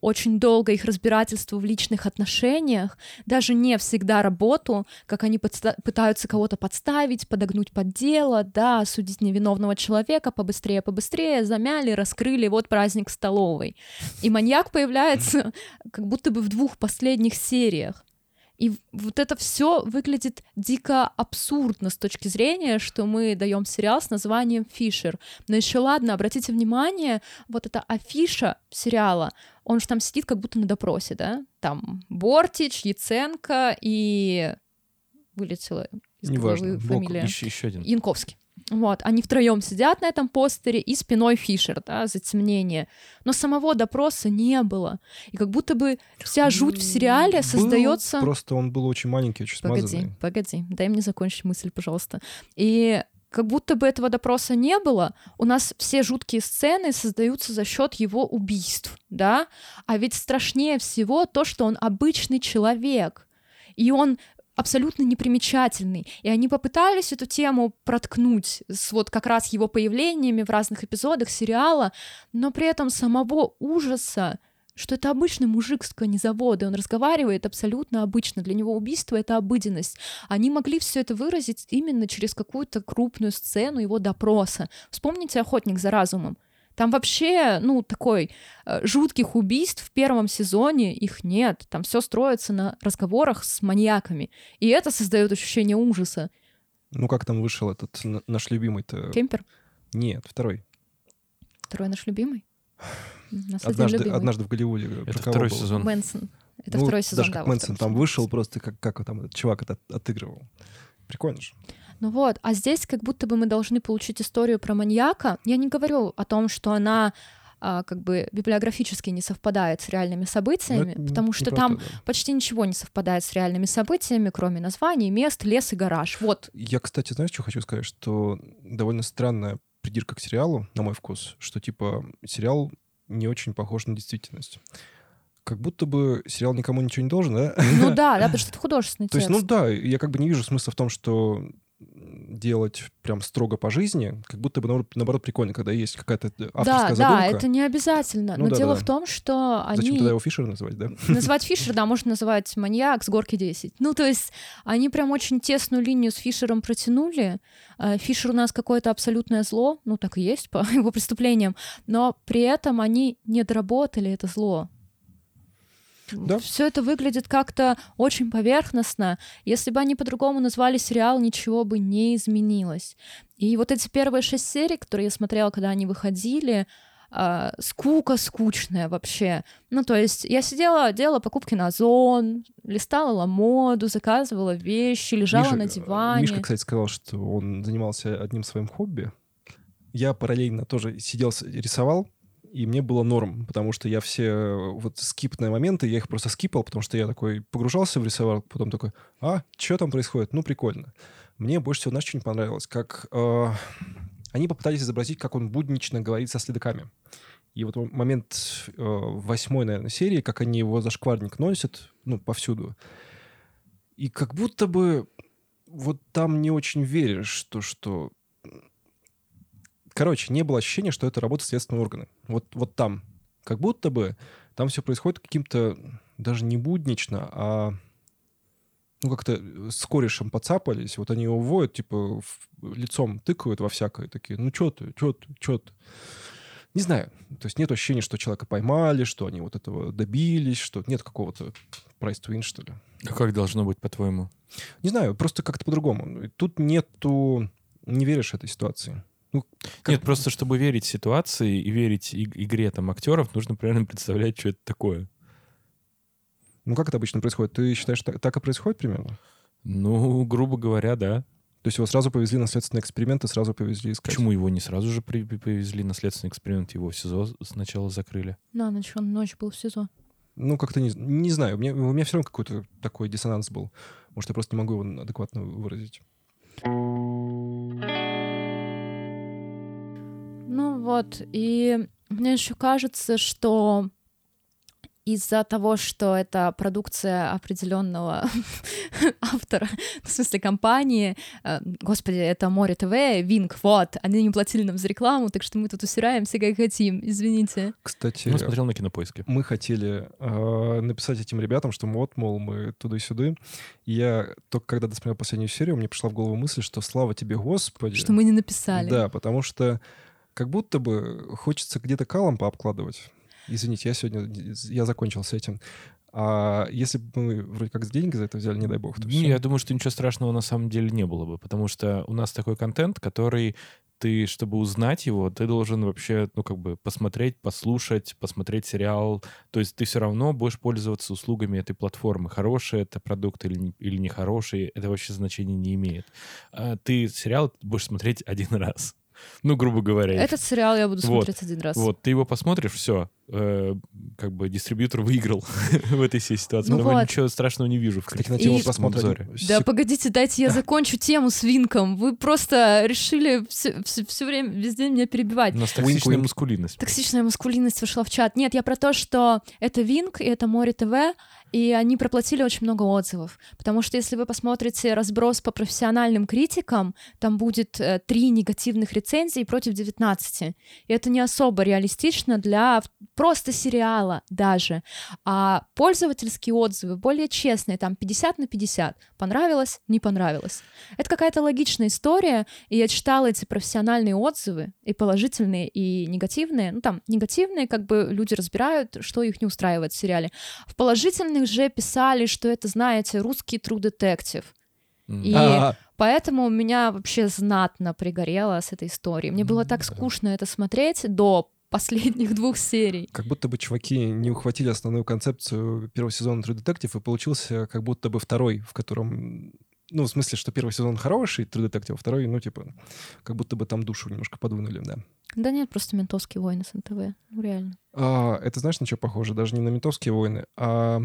очень долго их разбирательство в личных отношениях, даже не всегда работу, как они подста- пытаются кого-то подставить, подогнуть под дело, да, осудить невиновного человека побыстрее, побыстрее, замяли, раскрыли, вот праздник столовой. И маньяк появляется как будто бы в двух последних сериях. И вот это все выглядит дико абсурдно с точки зрения, что мы даем сериал с названием Фишер. Но еще ладно, обратите внимание, вот эта афиша сериала, он же там сидит как будто на допросе, да? Там Бортич, Яценко и вылетела из Неважно, головы Волков. фамилия. Еще, еще один. Янковский. Вот, они втроем сидят на этом постере, и спиной Фишер, да, затемнение. Но самого допроса не было. И как будто бы вся жуть в сериале создается. Просто он был очень маленький, очень Погоди, смазанный. погоди, дай мне закончить мысль, пожалуйста. И как будто бы этого допроса не было, у нас все жуткие сцены создаются за счет его убийств, да? А ведь страшнее всего то, что он обычный человек, и он абсолютно непримечательный. И они попытались эту тему проткнуть с вот как раз его появлениями в разных эпизодах сериала, но при этом самого ужаса что это обычный мужик с конезавода, он разговаривает абсолютно обычно, для него убийство — это обыденность. Они могли все это выразить именно через какую-то крупную сцену его допроса. Вспомните «Охотник за разумом». Там вообще, ну, такой э, жутких убийств в первом сезоне их нет. Там все строится на разговорах с маньяками. И это создает ощущение ужаса. Ну как там вышел этот н- наш любимый-то? Кемпер, Нет, второй. второй наш любимый. Однажды, любимый. однажды в Голливуде. Про Это второй был? сезон. Мэнсон. Это Ну, второй сезон, Даже да. как во Мэнсон там вышел, просто как, как там этот чувак это отыгрывал. Прикольно же. Ну вот, а здесь как будто бы мы должны получить историю про маньяка. Я не говорю о том, что она а, как бы библиографически не совпадает с реальными событиями, не- потому что там да. почти ничего не совпадает с реальными событиями, кроме названий, мест, лес и гараж. Вот. Я, кстати, знаешь, что хочу сказать? Что довольно странная придирка к сериалу, на мой вкус, что, типа, сериал не очень похож на действительность. Как будто бы сериал никому ничего не должен, да? Ну да, да, потому что это художественный То есть, текст. ну да, я как бы не вижу смысла в том, что делать прям строго по жизни, как будто бы наоборот, наоборот прикольно, когда есть какая-то да, авторская да, задумка. это не обязательно. Ну Но да, дело да, в том, что Зачем они... тогда его Фишер называть, да? Называть Фишер, да, можно называть маньяк с горки 10. Ну, то есть они прям очень тесную линию с Фишером протянули. Э, Фишер у нас какое-то абсолютное зло, ну, так и есть по его преступлениям, но при этом они не доработали это зло. Да. Все это выглядит как-то очень поверхностно. Если бы они по-другому назвали сериал, ничего бы не изменилось. И вот эти первые шесть серий, которые я смотрела, когда они выходили, а, скука скучная вообще. Ну, то есть я сидела, делала покупки на Озон, листала ламоду, заказывала вещи, лежала Миша, на э, диване. Мишка, кстати, сказал, что он занимался одним своим хобби. Я параллельно тоже сидел, рисовал, и мне было норм, потому что я все вот скипные моменты, я их просто скипал, потому что я такой погружался в рисовал, потом такой, а, что там происходит? Ну, прикольно. Мне больше всего, знаешь, что не понравилось? Как э, они попытались изобразить, как он буднично говорит со следаками. И вот момент э, восьмой, наверное, серии, как они его за шкварник носят, ну, повсюду. И как будто бы вот там не очень веришь, что, что... Короче, не было ощущения, что это работа следственного органа. Вот, вот там. Как будто бы там все происходит каким-то даже не буднично, а ну, как-то с корешем подцапались, вот они его уводят, типа, лицом тыкают во всякое, такие, ну, что ты, что ты, что ты. Не знаю. То есть нет ощущения, что человека поймали, что они вот этого добились, что нет какого-то to win, что ли. А как должно быть, по-твоему? Не знаю, просто как-то по-другому. Тут нету... Не веришь этой ситуации. Как- Нет, просто чтобы верить ситуации и верить и- игре там актеров, нужно примерно представлять, что это такое. Ну, как это обычно происходит? Ты считаешь, так, так и происходит примерно? Ну, грубо говоря, да. То есть его сразу повезли на следственный эксперимент и сразу повезли искать? Почему его не сразу же при- повезли на следственный эксперимент, его в СИЗО сначала закрыли? На ночь, он ночь был в СИЗО. Ну, как-то не, не знаю. У меня, у меня все равно какой-то такой диссонанс был. Может, я просто не могу его адекватно выразить. Ну вот, и мне еще кажется, что из-за того, что это продукция определенного автора, в смысле компании, э, господи, это Море ТВ, Винк, вот, они не платили нам за рекламу, так что мы тут усираемся как хотим, извините. Кстати, Ну, смотрел на кинопоиске. мы хотели э, написать этим ребятам, что вот, мол, мы туда-сюда. И я только когда досмотрел последнюю серию, мне пришла в голову мысль, что слава тебе, Господи. Что мы не написали. Да, потому что как будто бы хочется где-то калом пообкладывать. Извините, я сегодня я закончил с этим. А если бы мы вроде как деньги за это взяли, не дай бог, то Не, всё. я думаю, что ничего страшного на самом деле не было бы, потому что у нас такой контент, который ты, чтобы узнать его, ты должен вообще, ну, как бы посмотреть, послушать, посмотреть сериал. То есть ты все равно будешь пользоваться услугами этой платформы. Хороший это продукт или, не- или нехороший, это вообще значения не имеет. А ты сериал будешь смотреть один раз. Ну, грубо говоря. Этот сериал я буду Вот, смотреть один раз. Вот, ты его посмотришь, все, как бы дистрибьютор выиграл в этой всей ситуации. Ну вот. ничего страшного не вижу в Кстати, на тему И- просмотра... обзоре. Да сек- погодите, дайте я закончу тему с Винком. Вы просто решили все, время, везде меня перебивать. У нас токсичная Wink-wink. маскулинность. Токсичная маскулинность вошла в чат. Нет, я про то, что это Винк и это Море ТВ, и они проплатили очень много отзывов. Потому что если вы посмотрите разброс по профессиональным критикам, там будет э, три негативных рецензии против 19. И это не особо реалистично для просто сериала даже. А пользовательские отзывы более честные, там 50 на 50. Понравилось, не понравилось. Это какая-то логичная история, и я читала эти профессиональные отзывы, и положительные, и негативные. Ну, там, негативные, как бы люди разбирают, что их не устраивает в сериале. В положительных же писали, что это, знаете, русский true детектив. М. И А, поэтому у меня вообще знатно пригорело с этой историей. Мне было так скучно это смотреть до последних двух серий. Как будто бы чуваки не ухватили основную концепцию первого сезона True Detective, и получился как будто бы второй, в котором... Ну, в смысле, что первый сезон хороший, True Detective, а второй, ну, типа, как будто бы там душу немножко подвинули, да. Да нет, просто ментовские войны с НТВ. Ну, реально. А, это знаешь, на что похоже? Даже не на ментовские войны, а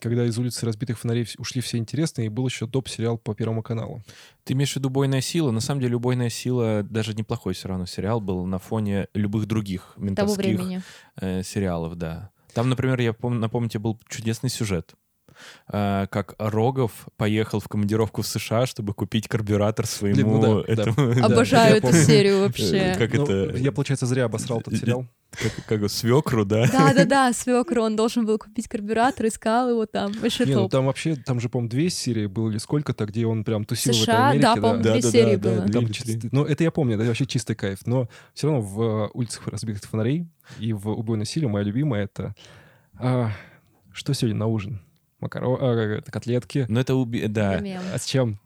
когда из улицы разбитых фонарей ушли все интересные, и был еще топ-сериал по Первому каналу. Ты имеешь в виду «Убойная сила»? На самом деле «Убойная сила» даже неплохой все равно сериал был на фоне любых других ментовских э, сериалов, да. Там, например, я помню, напомню, тебе был чудесный сюжет. Э, как Рогов поехал в командировку в США, чтобы купить карбюратор своему Блин, ну да, этому... Да, Обожаю эту серию вообще. Э, Как Ну, это? Я, получается, зря обосрал этот И- сериал. Как, как свекру, да? Да-да-да, свекр, он должен был купить карбюратор, искал его там, вообще Не, ну там вообще, там же, по-моему, две серии было или сколько-то, где он прям тусил в этой США, Америке. да, по-моему, Да, две да, серии да, было. да. Там чисто- ну, это я помню, это вообще чистый кайф. Но все равно в э, улицах разбитых фонарей и в убойной силе моя любимая это а, что сегодня на ужин? Макаро... это, котлетки. Ну это уби... Да, Мем. А с чем?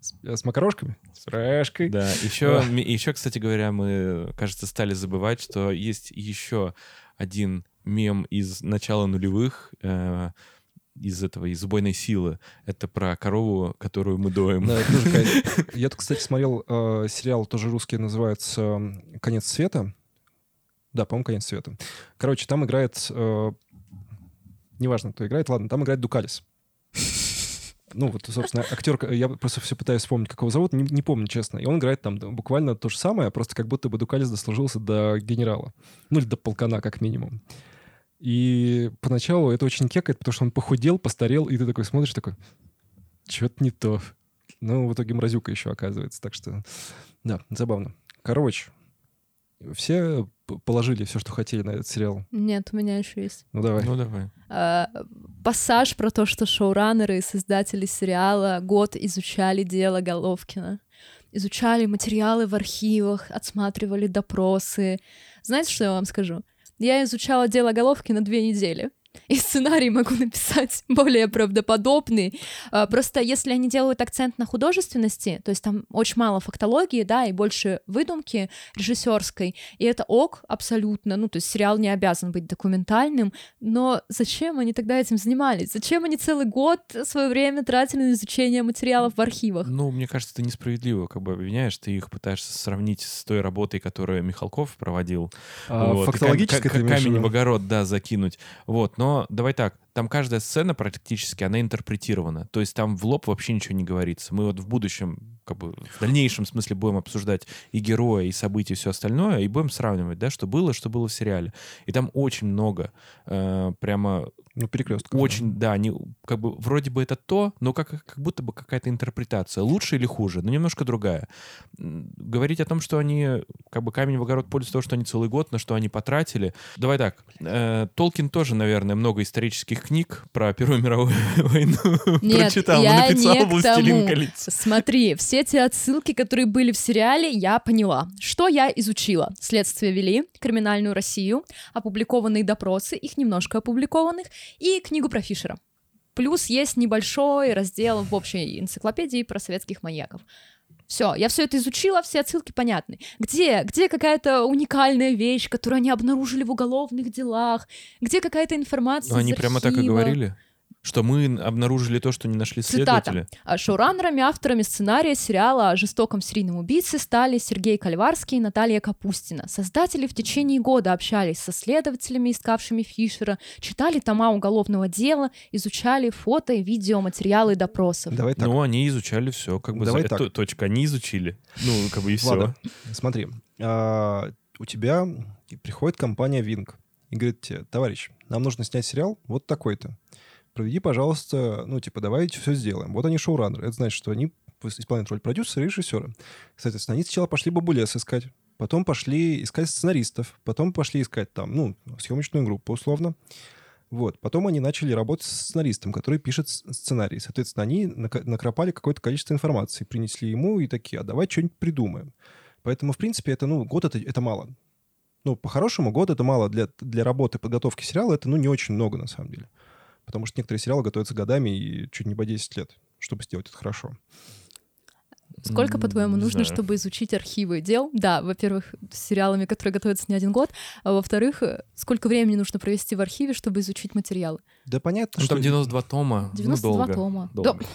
С, э, с макарошками? С рашкой? Да, еще, еще, кстати говоря, мы, кажется, стали забывать, что есть еще один мем из начала нулевых, э, из этого, из убойной силы. Это про корову, которую мы доим. Да, это тоже. Я тут, кстати, смотрел э, сериал, тоже русский, называется «Конец света». Да, по-моему, «Конец света». Короче, там играет... э, неважно, кто играет, ладно, там играет Дукалис. Ну, вот, собственно, актер, я просто все пытаюсь вспомнить, как его зовут, не, не помню, честно. И он играет там буквально то же самое, просто как будто бы Дукалис дослужился до генерала. Ну, или до полкана, как минимум. И поначалу это очень кекает, потому что он похудел, постарел, и ты такой смотришь, такой, что-то не то. Ну, в итоге мразюка еще оказывается, так что, да, забавно. Короче, все положили все, что хотели на этот сериал. Нет, у меня еще есть. Ну, давай. Ну давай. А, пассаж про то, что шоураннеры и создатели сериала год изучали дело Головкина. Изучали материалы в архивах, отсматривали допросы. Знаете, что я вам скажу? Я изучала дело Головкина две недели. и сценарий могу написать более правдоподобный. А, Просто если они делают акцент на художественности, то есть там очень мало фактологии, да, и больше выдумки режиссерской, и это ок абсолютно, ну, то есть сериал не обязан быть документальным, но зачем они тогда этим занимались? Зачем они целый год свое время тратили на изучение материалов в архивах? Ну, мне кажется, ты несправедливо как бы обвиняешь, ты их пытаешься сравнить с той работой, которую Михалков проводил. А Вот, фактологически кам- ты ка- имеешь в камень в огород, да, закинуть. Вот, но давай так, там каждая сцена практически, она интерпретирована. То есть там в лоб вообще ничего не говорится. Мы вот в будущем, как бы в дальнейшем смысле будем обсуждать и героя, и события, и все остальное, и будем сравнивать, да, что было, что было в сериале. И там очень много э, прямо Ну, перекрестка. очень, да, не, как бы вроде бы это то, но как, как будто бы какая-то интерпретация. Лучше или хуже, но немножко другая. Говорить о том, что они как бы камень в огород пользуются того, что они целый год, на что они потратили. Давай так. э, Толкин тоже, наверное, много исторических книг про Первую мировую войну Нет, прочитал. я написал не «Властелин колец». Смотри, все те отсылки, которые были в сериале, я поняла. Что я изучила? Следствие вели, криминальную Россию, опубликованные допросы, их немножко опубликованных, и книгу про Фишера. Плюс есть небольшой раздел в общей энциклопедии про советских маньяков. Все, я все это изучила, все отсылки понятны. Где, где какая-то уникальная вещь, которую они обнаружили в уголовных делах? Где какая-то информация Ну, Они из прямо так и архива? говорили. Что мы обнаружили то, что не нашли Цитата. следователи. А Шоураннерами, авторами сценария сериала о жестоком серийном убийце стали Сергей Кальварский и Наталья Капустина. Создатели в течение года общались со следователями, искавшими Фишера, читали тома уголовного дела, изучали фото и видеоматериалы допросов. Давай так. Ну, они изучали все, как бы Давай за- так. то- точка. Они изучили. Ну, как бы и все. Ладно, смотри. а, у тебя приходит компания Wing и говорит тебе, товарищ, нам нужно снять сериал вот такой-то. Проведи, пожалуйста, ну, типа, давайте все сделаем. Вот они шоураннеры. Это значит, что они исполняют роль продюсера и режиссера. Соответственно, они сначала пошли бабулес искать, потом пошли искать сценаристов, потом пошли искать там, ну, съемочную группу, условно. Вот. Потом они начали работать с сценаристом, который пишет сценарий. Соответственно, они накропали какое-то количество информации, принесли ему и такие, а давай что-нибудь придумаем. Поэтому, в принципе, это, ну, год это, это мало. Ну, по-хорошему, год это мало для, для работы, подготовки сериала. Это, ну, не очень много, на самом деле. Потому что некоторые сериалы готовятся годами и чуть не по 10 лет, чтобы сделать это хорошо. Сколько, по-твоему, нужно, знаю. чтобы изучить архивы дел? Да, во-первых, с сериалами, которые готовятся не один год, а во-вторых, э, сколько времени нужно провести в архиве, чтобы изучить материалы? Да понятно, Ну, что... там 92 тома. 92 ну, долго. тома. Долго. Да.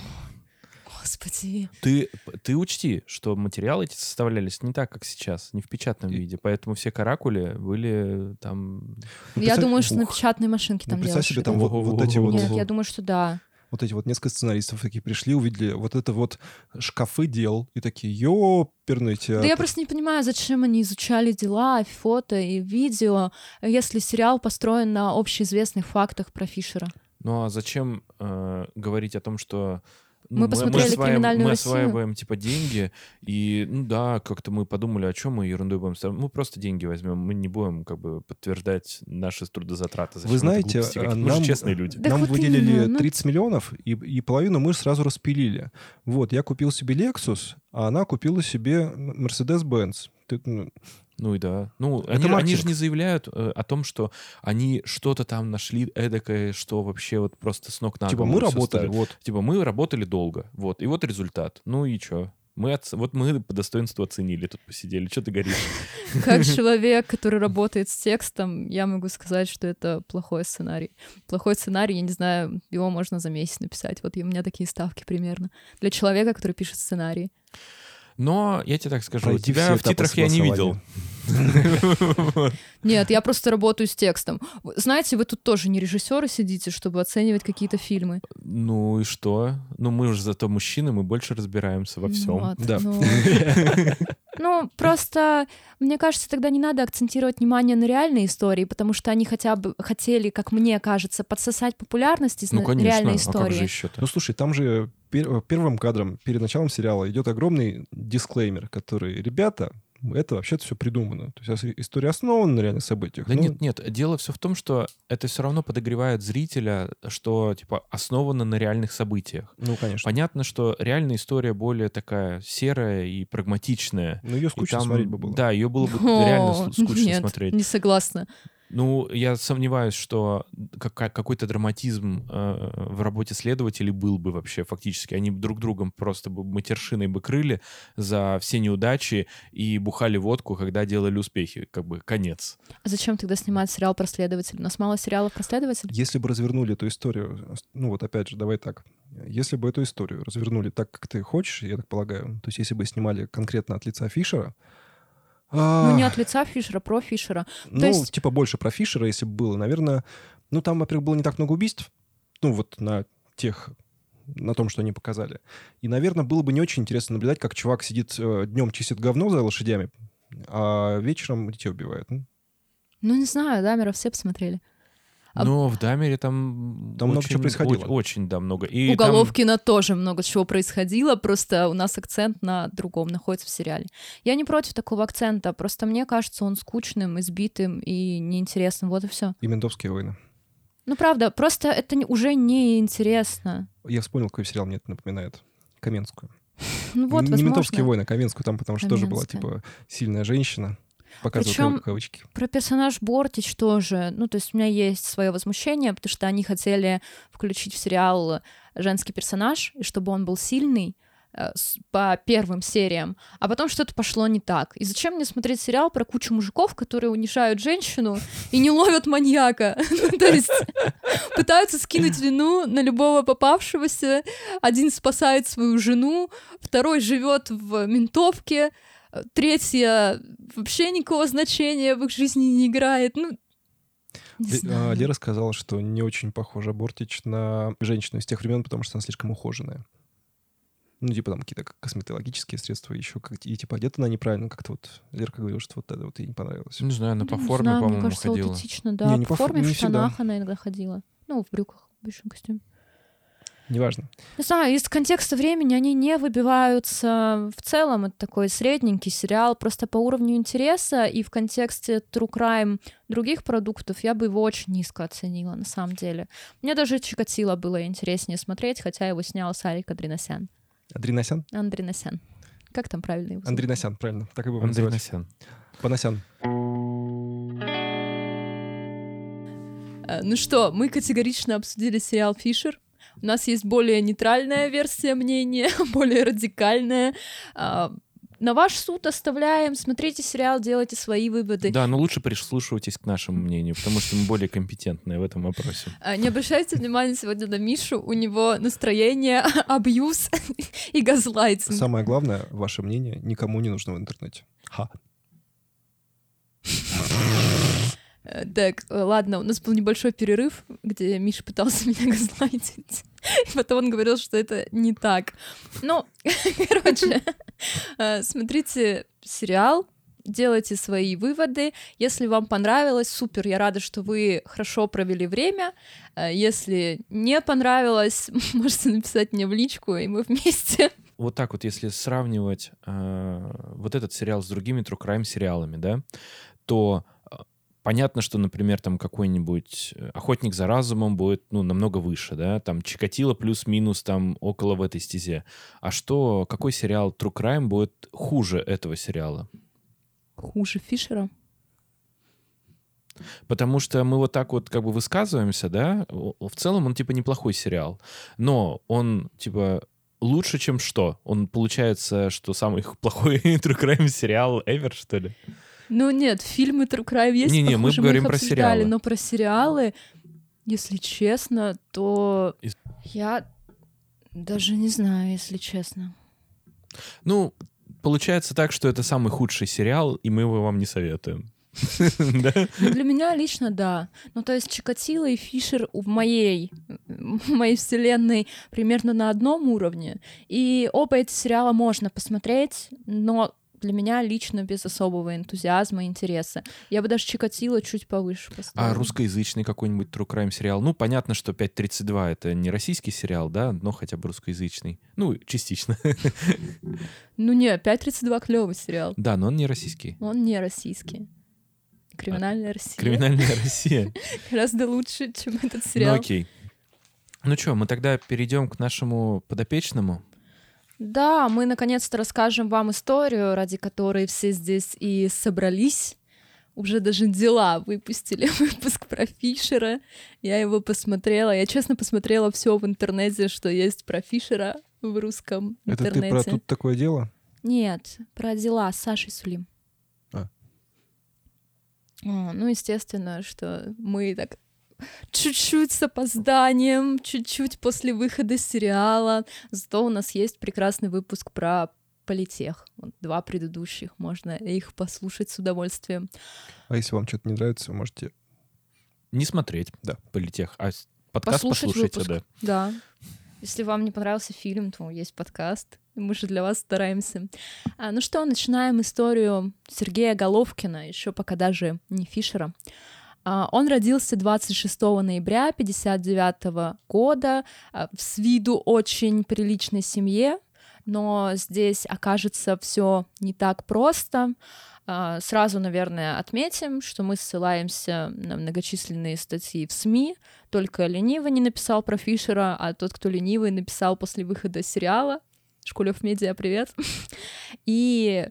Господи. Ты, ты учти, что материалы эти составлялись не так, как сейчас, не в печатном И- виде. Поэтому все каракули были там... Ну, я представь- думаю, что на Ух. печатной машинке Ну, там представь делаешь. себе, там вот, вот эти вот... Нет, я думаю, что да. Вот эти вот несколько сценаристов такие пришли, увидели вот это вот шкафы дел, и такие, ёперный театр. Да я просто не понимаю, зачем они изучали дела, фото и видео, если сериал построен на общеизвестных фактах про Фишера. Ну а зачем э, говорить о том, что ну, Мы посмотрели осваиваем, «Криминальную мы Россию». осваиваем типа деньги, и ну да, как-то мы подумали, о чем мы ерундой будем ставить. Мы просто деньги возьмем, мы не будем как бы подтверждать наши трудозатраты. Зачем Вы знаете, глупости а, мы нам- же честные люди. Да Нам вот выделили именно, ну- 30 миллионов, и, и половину мы сразу распилили. Вот, я купил себе Lexus, а она купила себе Mercedes-Benz. Ну, и да. Ну, Это они, они же не заявляют э, о том, что они что-то там нашли эдакое, что вообще вот просто с ног на типа, мы работали, вот. Типа, мы работали долго, вот, и вот результат. Ну и чё? Мы оц- Вот мы по достоинству оценили, тут посидели. Что ты горишь? Как человек, который работает с текстом, я могу сказать, что это плохой сценарий. Плохой сценарий, я не знаю, его можно за месяц написать. Вот у меня такие ставки примерно. Для человека, который пишет сценарий. Но я тебе так скажу, Пройти тебя в титрах я не видел. Нет, я просто работаю с текстом. Знаете, вы тут тоже не режиссеры сидите, чтобы оценивать какие-то фильмы. Ну и что? Ну мы уже зато мужчины, мы больше разбираемся во всем. Да. Ну, Ну, просто, мне кажется, тогда не надо акцентировать внимание на реальной истории, потому что они хотя бы хотели, как мне кажется, подсосать популярность из Ну конечно, реальной а как истории. же еще-то? Ну, слушай, там же пер- первым кадром перед началом сериала идет огромный дисклеймер, который, ребята, это вообще-то все придумано. То есть история основана на реальных событиях. Да Ну, нет, нет, дело все в том, что это все равно подогревает зрителя, что типа основано на реальных событиях. Ну, конечно. Понятно, что реальная история более такая серая и прагматичная. Ну, ее И скучно там- смотреть бы было. Да, ее было бы О, реально скучно нет, смотреть. не согласна. Ну, я сомневаюсь, что какой-то драматизм э, в работе следователей был бы вообще фактически. Они друг другом просто бы матершиной бы крыли за все неудачи и бухали водку, когда делали успехи. Как бы конец. А зачем тогда снимать сериал про следователя? У нас мало сериалов про следователей. Если бы развернули эту историю, ну вот опять же, давай так. Если бы эту историю развернули так, как ты хочешь, я так полагаю, то есть если бы снимали конкретно от лица Фишера, Ну, не а, от лица Фишера, про Фишера. Ну, есть- типа больше про Фишера, если бы было. Наверное, ну там, во-первых, было не так много убийств. Ну, вот на тех, на том, что они показали. И, наверное, было бы не очень интересно наблюдать, как чувак сидит днем чистит говно за лошадями, а вечером детей убивает. Ну, Ну, не знаю, Дамера все посмотрели. А- Но в Дамере там... Там много очень- чего происходило. Очень, очень, да, много. И У там- Головкина тоже много чего происходило, просто у нас акцент на другом находится в сериале. Я не против такого акцента, просто мне кажется он скучным, избитым и неинтересным, вот и все. и «Ментовские войны». Ну, правда, просто это не- уже неинтересно. Я вспомнил, какой сериал мне это напоминает. Каменскую. Ну вот, не возможно. «Ментовские войны», а Каменскую, там потому что тоже была, Каменская. типа, сильная женщина. Его кавычки. Про персонаж Бортич тоже. Ну, то есть у меня есть свое возмущение, потому что они хотели включить в сериал женский персонаж, и чтобы он был сильный э, по первым сериям, а потом что-то пошло не так. И зачем мне смотреть сериал про кучу мужиков, которые унижают женщину и не ловят маньяка? Ну, То есть пытаются скинуть вину на любого попавшегося. Один спасает свою жену, второй живет в ментовке, третья вообще никакого значения в их жизни не играет. Ну, знаю. а, Лера сказала, что не очень похожа Бортич на женщину из тех времен, потому что она слишком ухоженная. Ну, типа там какие-то косметологические средства еще. Как, и типа одета она неправильно. Как-то вот Лерка говорила, что вот это вот ей не понравилось. Не знаю, она Да по не форме, знаю, мне по-моему, кажется, ходила. аутентично, да. Не, не по по фо- форме не в всегда. штанах она иногда ходила. Ну, в брюках, в большом костюме. Неважно. Не знаю, из контекста времени они не выбиваются. В целом это такой средненький сериал, просто по уровню интереса и в контексте True Crime других продуктов я бы его очень низко оценила, на самом деле. Мне даже Чикатило было интереснее смотреть, хотя его снял Сарик Адриносян. Андриносян? Андриносян. Как там правильно его зовут? Андриносян, правильно. Так и будем. Насян. Панасян. Э, Ну что, мы категорично обсудили сериал «Фишер». У нас есть более нейтральная версия мнения, более радикальная. А, На ваш суд оставляем. Смотрите сериал, делайте свои выводы. Да, но лучше прислушивайтесь к нашему мнению, потому что мы более компетентные в этом вопросе. А, Не обращайте внимания сегодня на Мишу. У него настроение, абьюз и газлайтинг. Самое главное, ваше мнение никому не нужно в интернете. Ха. Так, ладно, у нас был небольшой перерыв, где Миша пытался меня газлайтить. И потом он говорил, что это не так. Ну, короче, э, смотрите сериал, делайте свои выводы. Если вам понравилось, супер, я рада, что вы хорошо провели время. Э, Если не понравилось, можете написать мне в личку, и мы вместе. Вот так вот, если сравнивать э, вот этот сериал с другими True Crime сериалами, да, то понятно, что, например, там какой-нибудь э, «Охотник за разумом» будет, ну, намного выше, да, там «Чикатило» плюс-минус там около в этой стезе. А что, какой сериал True Crime будет хуже этого сериала? Хуже Фишера. Потому что мы вот так вот как бы высказываемся, да, в целом он типа неплохой сериал, но он типа лучше, чем что? Он получается, что самый плохой True Crime сериал ever, что ли? Ну нет, фильмы True Crime есть Не-не, мы похуже, говорим их про обсуждали, сериалы. Но про сериалы, если честно, то Из- я даже не знаю, если честно. Ну, получается так, что это самый худший сериал, и мы его вам не советуем. Да? Ну, для меня лично да. Ну, то есть Чикатило и Фишер в моей, в моей вселенной примерно на одном уровне. И оба эти сериала можно посмотреть, но для меня лично без особого энтузиазма и интереса. Я бы даже Чикатило чуть повыше поставила. А русскоязычный какой-нибудь True Crime сериал? Ну, понятно, что 5.32 это не российский сериал, да, но хотя бы русскоязычный. Ну, частично. Ну не, 5.32 клевый сериал. Да, но он не российский. Он не российский. Криминальная Россия. Криминальная Россия. Гораздо лучше, чем этот Ну сериал. окей. Ну что, мы тогда перейдем к нашему подопечному. Да, мы наконец-то расскажем вам историю, ради которой все здесь и собрались. уже даже дела выпустили выпуск про Фишера. Я его посмотрела. Я честно посмотрела все в интернете, что есть про Фишера в русском Это интернете. ты про тут такое дело? Нет, про дела с Сашей Сулим. А. А, ну, естественно, что мы так чуть-чуть с опозданием, чуть-чуть после выхода сериала. Зато у нас есть прекрасный выпуск про политех. Вот два предыдущих, можно их послушать с удовольствием. А если вам что-то не нравится, вы можете... Не смотреть, Да. политех, а подкаст Послушать послушайте, выпуск. да. Да. Если вам не понравился фильм, то есть подкаст. Мы же для вас стараемся. А, ну что, начинаем историю Сергея Головкина, еще пока даже не Фишера. А, Он родился 26 ноября 59 года а, в с виду очень приличной семье, но здесь окажется все не так просто. А, Сразу, наверное, отметим, что мы ссылаемся на многочисленные статьи в СМИ. Только ленивый не написал про Фишера, а тот, кто ленивый, написал после выхода сериала. Школев Медиа, привет. И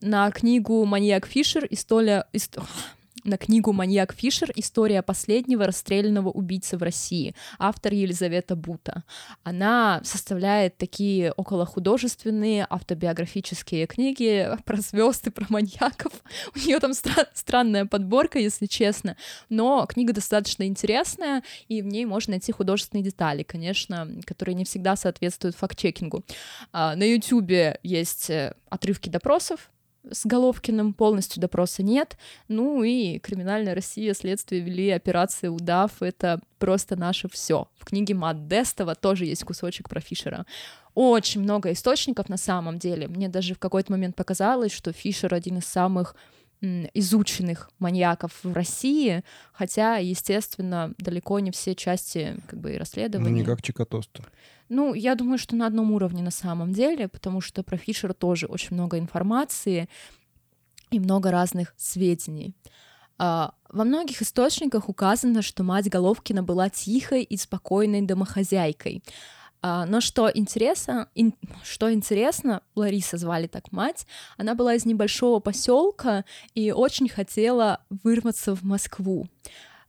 на книгу «Маньяк Фишер» история... ист- на книгу «Маньяк Фишер. История последнего расстрелянного убийцы в России». Автор Елизавета Бута. Она составляет такие околохудожественные автобиографические книги про звезд и про маньяков. У нее там стра- странная подборка, если честно, но книга достаточно интересная, и в ней можно найти художественные детали, конечно, которые не всегда соответствуют факт-чекингу. А, На Ютубе есть э, отрывки допросов, с Головкиным полностью допроса нет. Ну и криминальная Россия, следствие вели операция «Удав». Это просто наше все. В книге Мат Дестова тоже есть кусочек про Фишера. Очень много источников на самом деле. Мне даже в какой-то момент показалось, что Фишер один из самых изученных маньяков в России, хотя, естественно, далеко не все части как бы и Ну, расследования. не как Чикатосту. Ну, я думаю, что на одном уровне на самом деле, потому что про Фишера тоже очень много информации и много разных сведений. А, Во многих источниках указано, что мать Головкина была тихой и спокойной домохозяйкой. А, Но что интересно, ин- что интересно, Лариса звали так мать, она была из небольшого поселка и очень хотела вырваться в Москву.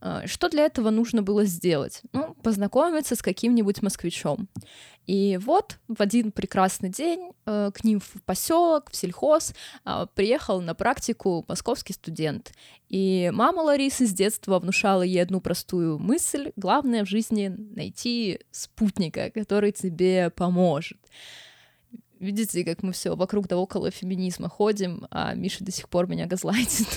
А, Что для этого нужно было сделать? Ну, познакомиться с каким-нибудь москвичом. И вот в один прекрасный день э, к ним в поселок, в сельхоз а, приехал на практику московский студент. И мама Ларисы с детства внушала ей одну простую мысль: главное в жизни найти спутника, который тебе поможет. Видите, как мы все вокруг да около феминизма ходим, а Миша до сих пор меня газлайтит.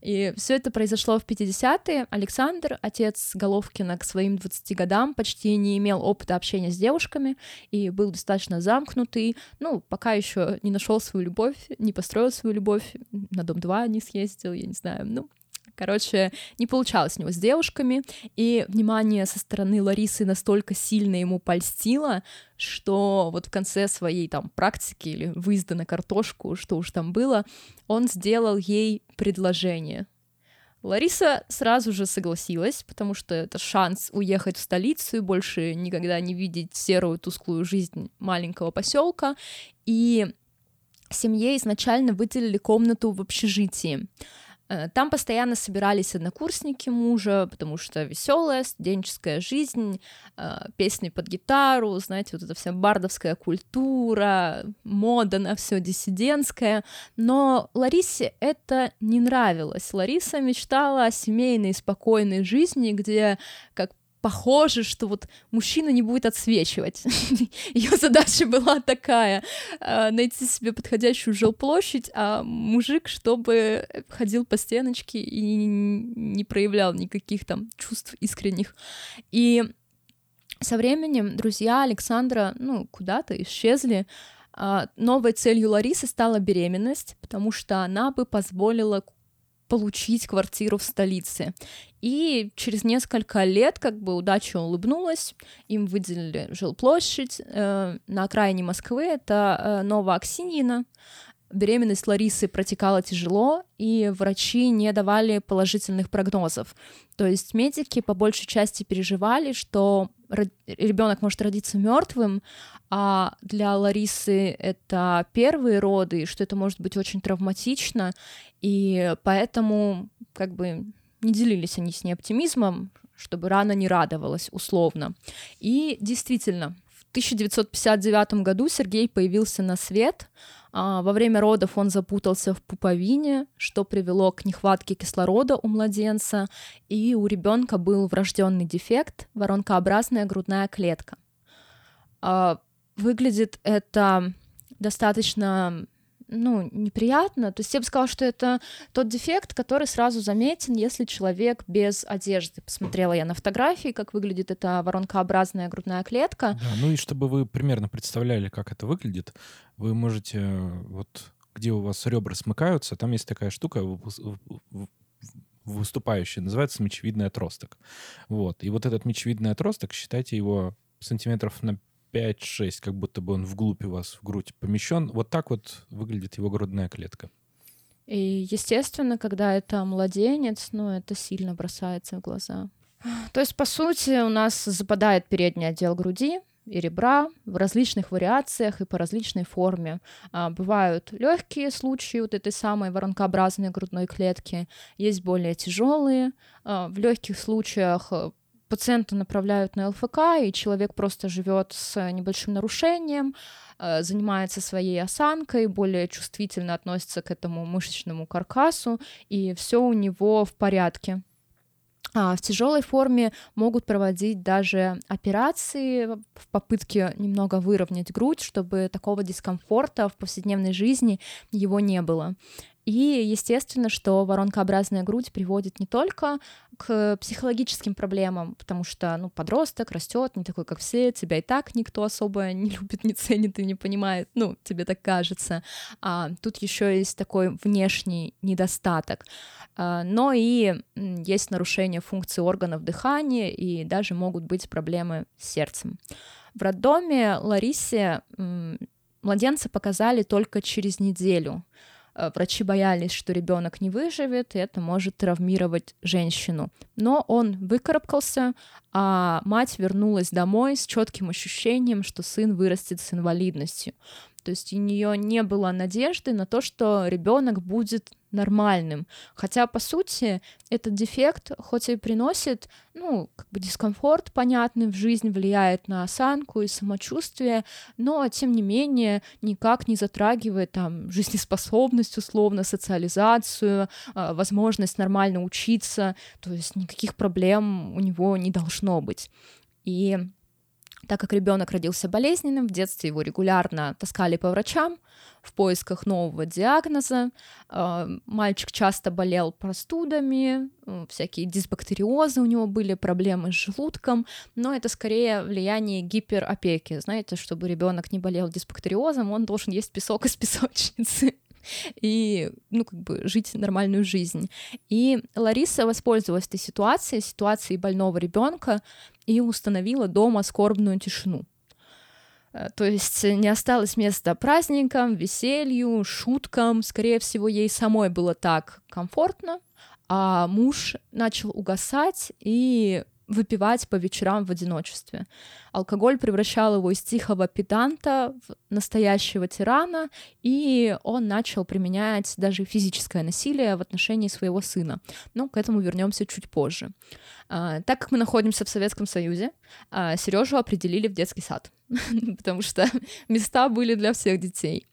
И все это произошло в 50-е. Александр, отец Головкина, к своим 20 годам почти не имел опыта общения с девушками и был достаточно замкнутый. Ну, пока еще не нашел свою любовь, не построил свою любовь, на дом 2 не съездил, я не знаю. Ну, Короче, не получалось у него с девушками, и внимание со стороны Ларисы настолько сильно ему польстило, что вот в конце своей там практики или выезда на картошку, что уж там было, он сделал ей предложение. Лариса сразу же согласилась, потому что это шанс уехать в столицу и больше никогда не видеть серую тусклую жизнь маленького поселка. И семье изначально выделили комнату в общежитии. Э, Там постоянно собирались однокурсники мужа, потому что веселая студенческая жизнь, э, песни под гитару, знаете, вот эта вся бардовская культура, мода на все диссидентское. Но Ларисе это не нравилось. Лариса мечтала о семейной спокойной жизни, где, как похоже, что вот мужчина не будет отсвечивать. Ее задача была такая э, найти себе подходящую жилплощадь, а мужик, чтобы ходил по стеночке и не проявлял никаких там чувств искренних. И со временем друзья Александра, ну, куда-то исчезли. А, Новой целью Ларисы стала беременность, потому что она бы позволила получить квартиру в столице. И через несколько лет как бы удача улыбнулась, им выделили жилплощадь э, на окраине Москвы, это э, Новоаксиньино. Беременность Ларисы протекала тяжело, и врачи не давали положительных прогнозов. То есть медики по большей части переживали, что ребенок может родиться мертвым, а для Ларисы это первые роды, что это может быть очень травматично, и поэтому как бы не делились они с ней оптимизмом, чтобы рана не радовалась, условно. И действительно, в 1959 году Сергей появился на свет. А, во время родов он запутался в пуповине, что привело к нехватке кислорода у младенца, и у ребенка был врожденный дефект воронкообразная грудная клетка. А, выглядит это достаточно ну, неприятно. То есть я бы сказала, что это тот дефект, который сразу заметен, если человек без одежды. Посмотрела я на фотографии, как выглядит эта воронкообразная грудная клетка. Да, ну и чтобы вы примерно представляли, как это выглядит, вы можете вот где у вас ребра смыкаются, там есть такая штука выступающая, называется мечевидный отросток. Вот. И вот этот мечевидный отросток, считайте его сантиметров на 5-6, как будто бы он вглубь у вас в грудь помещен. Вот так вот выглядит его грудная клетка. И, естественно, когда это младенец, ну, это сильно бросается в глаза. То есть, по сути, у нас западает передний отдел груди и ребра в различных вариациях и по различной форме. А, бывают легкие случаи вот этой самой воронкообразной грудной клетки, есть более тяжелые. А, в легких случаях пациента направляют на ЛФК, и человек просто живет с небольшим нарушением, э, занимается своей осанкой, более чувствительно относится к этому мышечному каркасу, и все у него в порядке. А в тяжелой форме могут проводить даже операции в попытке немного выровнять грудь, чтобы такого дискомфорта в повседневной жизни его не было. И естественно, что воронкообразная грудь приводит не только к психологическим проблемам, потому что, ну, подросток растет не такой, как все, тебя и так никто особо не любит, не ценит и не понимает, ну, тебе так кажется. А тут еще есть такой внешний недостаток. А, но и есть нарушение функции органов дыхания, и даже могут быть проблемы с сердцем. В роддоме Ларисе младенца показали только через неделю. Э, врачи боялись, что ребенок не выживет, и это может травмировать женщину. Но он выкарабкался, а мать вернулась домой с четким ощущением, что сын вырастет с инвалидностью. То есть у нее не было надежды на то, что ребенок будет нормальным. Хотя, по сути, этот дефект, хоть и приносит, ну, как бы дискомфорт понятный в жизнь, влияет на осанку и самочувствие, но, тем не менее, никак не затрагивает там жизнеспособность, условно, социализацию, а, возможность нормально учиться, то есть никаких проблем у него не должно быть. И так как ребенок родился болезненным, в детстве его регулярно таскали по врачам в поисках нового диагноза. А, мальчик часто болел простудами, всякие дисбактериозы у него были, проблемы с желудком, но это скорее влияние гиперопеки. Знаете, чтобы ребенок не болел дисбактериозом, он должен есть песок из песочницы и, ну, как бы жить нормальную жизнь. И Лариса воспользовалась этой ситуацией, ситуацией больного ребенка, и установила дома скорбную тишину. Э, то есть не осталось места праздникам, веселью, шуткам. Скорее всего, ей самой было так комфортно, а муж начал угасать, и выпивать по вечерам в одиночестве. Алкоголь превращал его из тихого педанта в настоящего тирана, и он начал применять даже физическое насилие в отношении своего сына. Но к этому вернемся чуть позже. А, так как мы находимся в Советском Союзе, а, Сережу определили в детский сад, потому что места были для всех детей.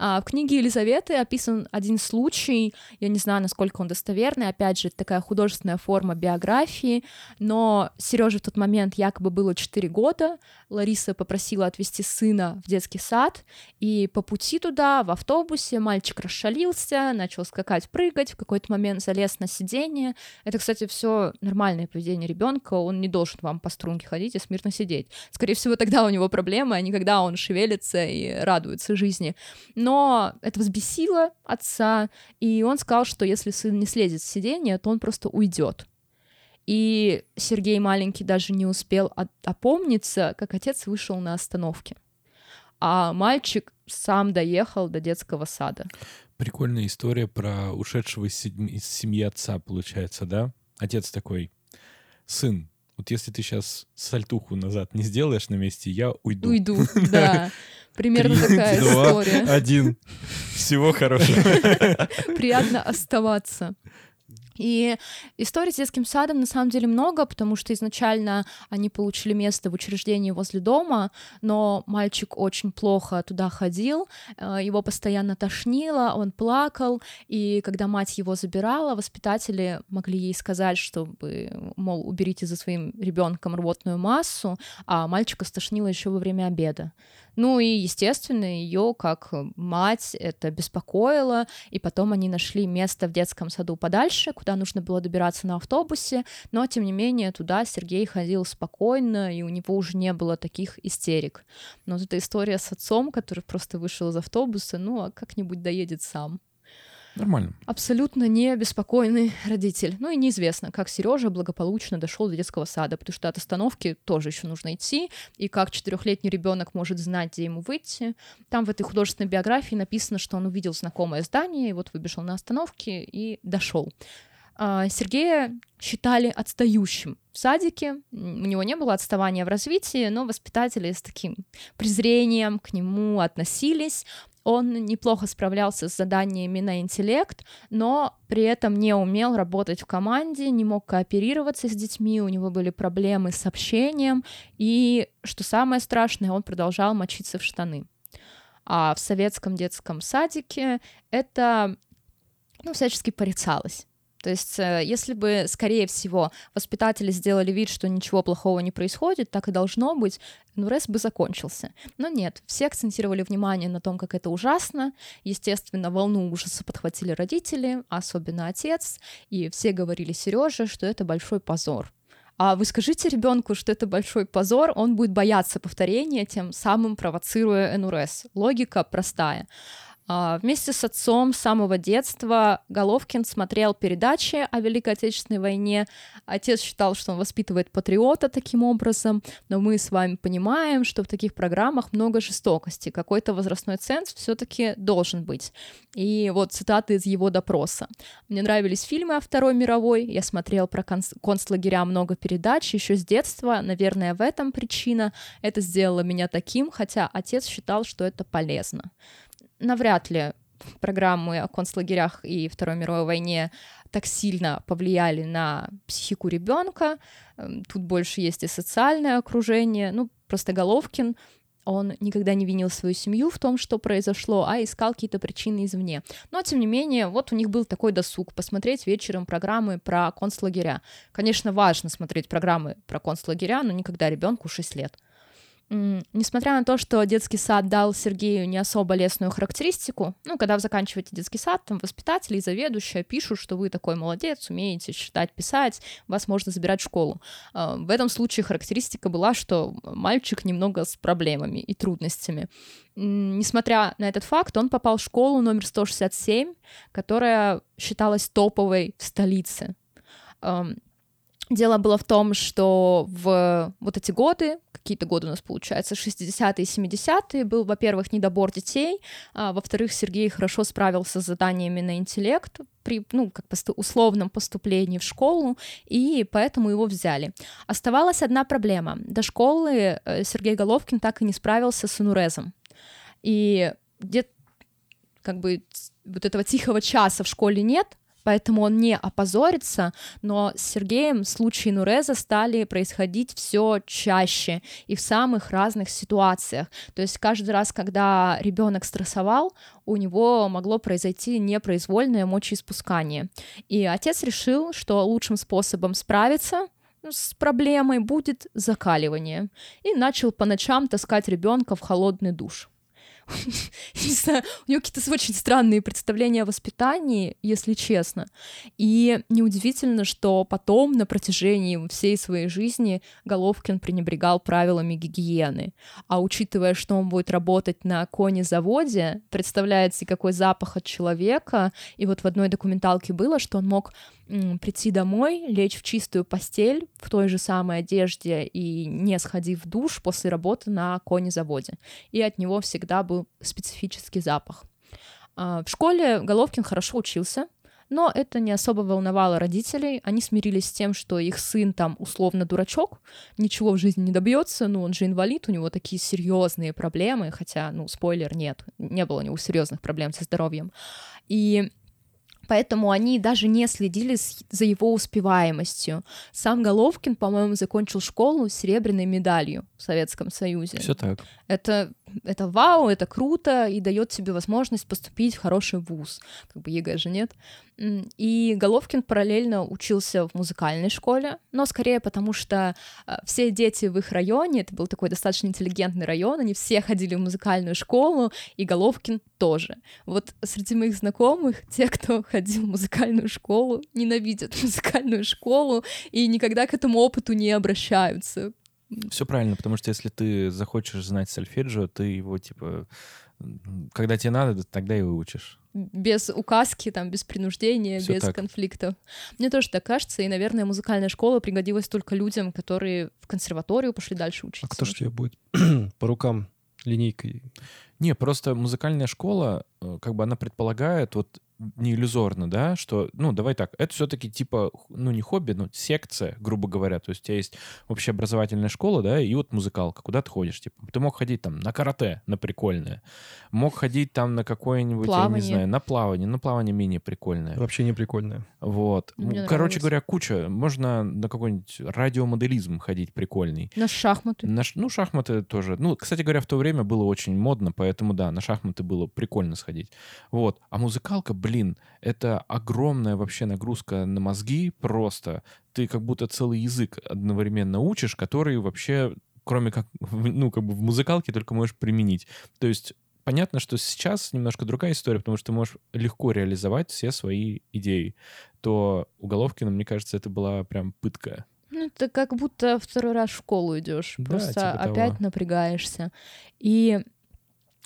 А, в книге Елизаветы описан один случай, я не знаю, насколько он достоверный, опять же, такая художественная форма биографии, но Сереже в тот момент якобы было 4 года, Лариса попросила отвезти сына в детский сад, и по пути туда, в автобусе, мальчик расшалился, начал скакать, прыгать, в какой-то момент залез на сиденье. Это, кстати, все нормальное поведение ребенка, он не должен вам по струнке ходить и смирно сидеть. Скорее всего, тогда у него проблемы, а не когда он шевелится и радуется жизни. Но это взбесило отца, и он сказал, что если сын не слезет с сиденья, то он просто уйдет. И Сергей маленький даже не успел опомниться, как отец вышел на остановке. А мальчик сам доехал до детского сада. Прикольная история про ушедшего из семьи отца, получается, да? Отец такой, сын, вот если ты сейчас сальтуху назад не сделаешь на месте, я уйду. Уйду, да. Примерно Три, такая два, история. Один. Всего хорошего. Приятно оставаться. И историй с детским садом на самом деле много, потому что изначально они получили место в учреждении возле дома, но мальчик очень плохо туда ходил, э, его постоянно тошнило, он плакал, и когда мать его забирала, воспитатели могли ей сказать, чтобы, мол, уберите за своим ребенком рвотную массу, а мальчика стошнило еще во время обеда. Ну и, естественно, ее как мать это беспокоило, и потом они нашли место в детском саду подальше, куда нужно было добираться на автобусе, но, тем не менее, туда Сергей ходил спокойно, и у него уже не было таких истерик. Но вот эта история с отцом, который просто вышел из автобуса, ну, а как-нибудь доедет сам. Нормально. Абсолютно не беспокойный родитель. Ну и неизвестно, как Сережа благополучно дошел до детского сада, потому что от остановки тоже еще нужно идти, и как четырехлетний ребенок может знать, где ему выйти. Там в этой художественной биографии написано, что он увидел знакомое здание, и вот выбежал на остановке и дошел. А, Сергея считали отстающим в садике. У него не было отставания в развитии, но воспитатели с таким презрением к нему относились. Он неплохо справлялся с заданиями на интеллект, но при этом не умел работать в команде, не мог кооперироваться с детьми, у него были проблемы с общением, и, что самое страшное, он продолжал мочиться в штаны. А в советском детском садике это ну, всячески порицалось. То есть, э, если бы, скорее всего, воспитатели сделали вид, что ничего плохого не происходит, так и должно быть, НУРЭС бы закончился. Но нет, все акцентировали внимание на том, как это ужасно. Естественно, волну ужаса подхватили родители, особенно отец, и все говорили Сереже, что это большой позор. А вы скажите ребенку, что это большой позор, он будет бояться повторения, тем самым провоцируя НУРЭС. Логика простая. А, вместе с отцом с самого детства Головкин смотрел передачи о Великой Отечественной войне. Отец считал, что он воспитывает патриота таким образом, но мы с вами понимаем, что в таких программах много жестокости, какой-то возрастной ценз все-таки должен быть. И вот цитаты из его допроса. Мне нравились фильмы о Второй мировой, я смотрел про концлагеря много передач еще с детства, наверное, в этом причина. Это сделало меня таким, хотя отец считал, что это полезно навряд ли программы о концлагерях и Второй мировой войне так сильно повлияли на психику ребенка. Эм, тут больше есть и социальное окружение. Ну, просто Головкин, он никогда не винил свою семью в том, что произошло, а искал какие-то причины извне. Но, тем не менее, вот у них был такой досуг, посмотреть вечером программы про концлагеря. Конечно, важно смотреть программы про концлагеря, но никогда ребенку 6 лет. Несмотря на то, что детский сад дал Сергею не особо лестную характеристику, ну, когда вы заканчиваете детский сад, там воспитатели и заведующая пишут, что вы такой молодец, умеете читать, писать, вас можно забирать в школу. А, в этом случае характеристика была, что мальчик немного с проблемами и трудностями. Несмотря на этот факт, он попал в школу номер 167, которая считалась топовой в столице. Дело было в том, что в вот эти годы, какие-то годы у нас получается, 60-е и 70-е, был, во-первых, недобор детей, а, во-вторых, Сергей хорошо справился с заданиями на интеллект при, ну, как посту- условном поступлении в школу, и поэтому его взяли. Оставалась одна проблема. До школы э, Сергей Головкин так и не справился с инурезом. И где как бы вот этого тихого часа в школе нет, поэтому он не опозорится, но с Сергеем случаи Нуреза стали происходить все чаще и в самых разных ситуациях. То есть каждый раз, когда ребенок стрессовал, у него могло произойти непроизвольное мочеиспускание. И отец решил, что лучшим способом справиться с проблемой будет закаливание. И начал по ночам таскать ребенка в холодный душ. не знаю, у нее какие-то очень странные представления о воспитании, если честно. И неудивительно, что потом на протяжении всей своей жизни Головкин пренебрегал правилами гигиены. А учитывая, что он будет работать на коне-заводе, представляете, какой запах от человека. И вот в одной документалке было, что он мог прийти домой, лечь в чистую постель в той же самой одежде и не сходив в душ после работы на конезаводе. И от него всегда был специфический запах. А, в школе Головкин хорошо учился, но это не особо волновало родителей. Они смирились с тем, что их сын там условно дурачок, ничего в жизни не добьется, ну он же инвалид, у него такие серьезные проблемы, хотя, ну, спойлер, нет, не было у него серьезных проблем со здоровьем. И Поэтому они даже не следили за его успеваемостью. Сам Головкин, по-моему, закончил школу с серебряной медалью в Советском Союзе. Все так. Это, это вау, это круто и дает тебе возможность поступить в хороший вуз. Как бы ЕГЭ же нет. И Головкин параллельно учился в музыкальной школе, но скорее потому, что а, все дети в их районе, это был такой достаточно интеллигентный район, они все ходили в музыкальную школу, и Головкин тоже. Вот среди моих знакомых те, кто ходил в музыкальную школу, ненавидят музыкальную школу и никогда к этому опыту не обращаются. Все правильно, потому что если ты захочешь знать сольфеджио, ты его, типа, когда тебе надо, тогда и выучишь. без указки, там, без принуждения, Всё без так. конфликтов. Мне тоже так кажется, и, наверное, музыкальная школа пригодилась только людям, которые в консерваторию пошли дальше учиться. А кто ж тебе будет по рукам линейкой? Не, просто музыкальная школа, как бы она предполагает, вот не иллюзорно, да, что, ну, давай так, это все-таки типа, ну, не хобби, но секция, грубо говоря. То есть у тебя есть общеобразовательная школа, да, и вот музыкалка, куда ты ходишь, типа. Ты мог ходить там на карате, на прикольное. Мог ходить там на какое-нибудь, я Плавание. не знаю, на плавание. На плавание менее прикольное. Вообще не прикольная. Вот. Мне Короче нравилось. говоря, куча. Можно на какой-нибудь радиомоделизм ходить прикольный. На шахматы. На ну, шахматы тоже. Ну, кстати говоря, в то время было очень модно, поэтому, да, на шахматы было прикольно сходить. Вот. А музыкалка, блин, это огромная вообще нагрузка на мозги просто. Ты как будто целый язык одновременно учишь, который вообще, кроме как, ну, как бы в музыкалке только можешь применить. То есть понятно, что сейчас немножко другая история, потому что ты можешь легко реализовать все свои идеи. То у Головкина, мне кажется, это была прям пытка. Ну, это как будто второй раз в школу идешь. Да, Просто типа опять того. напрягаешься. И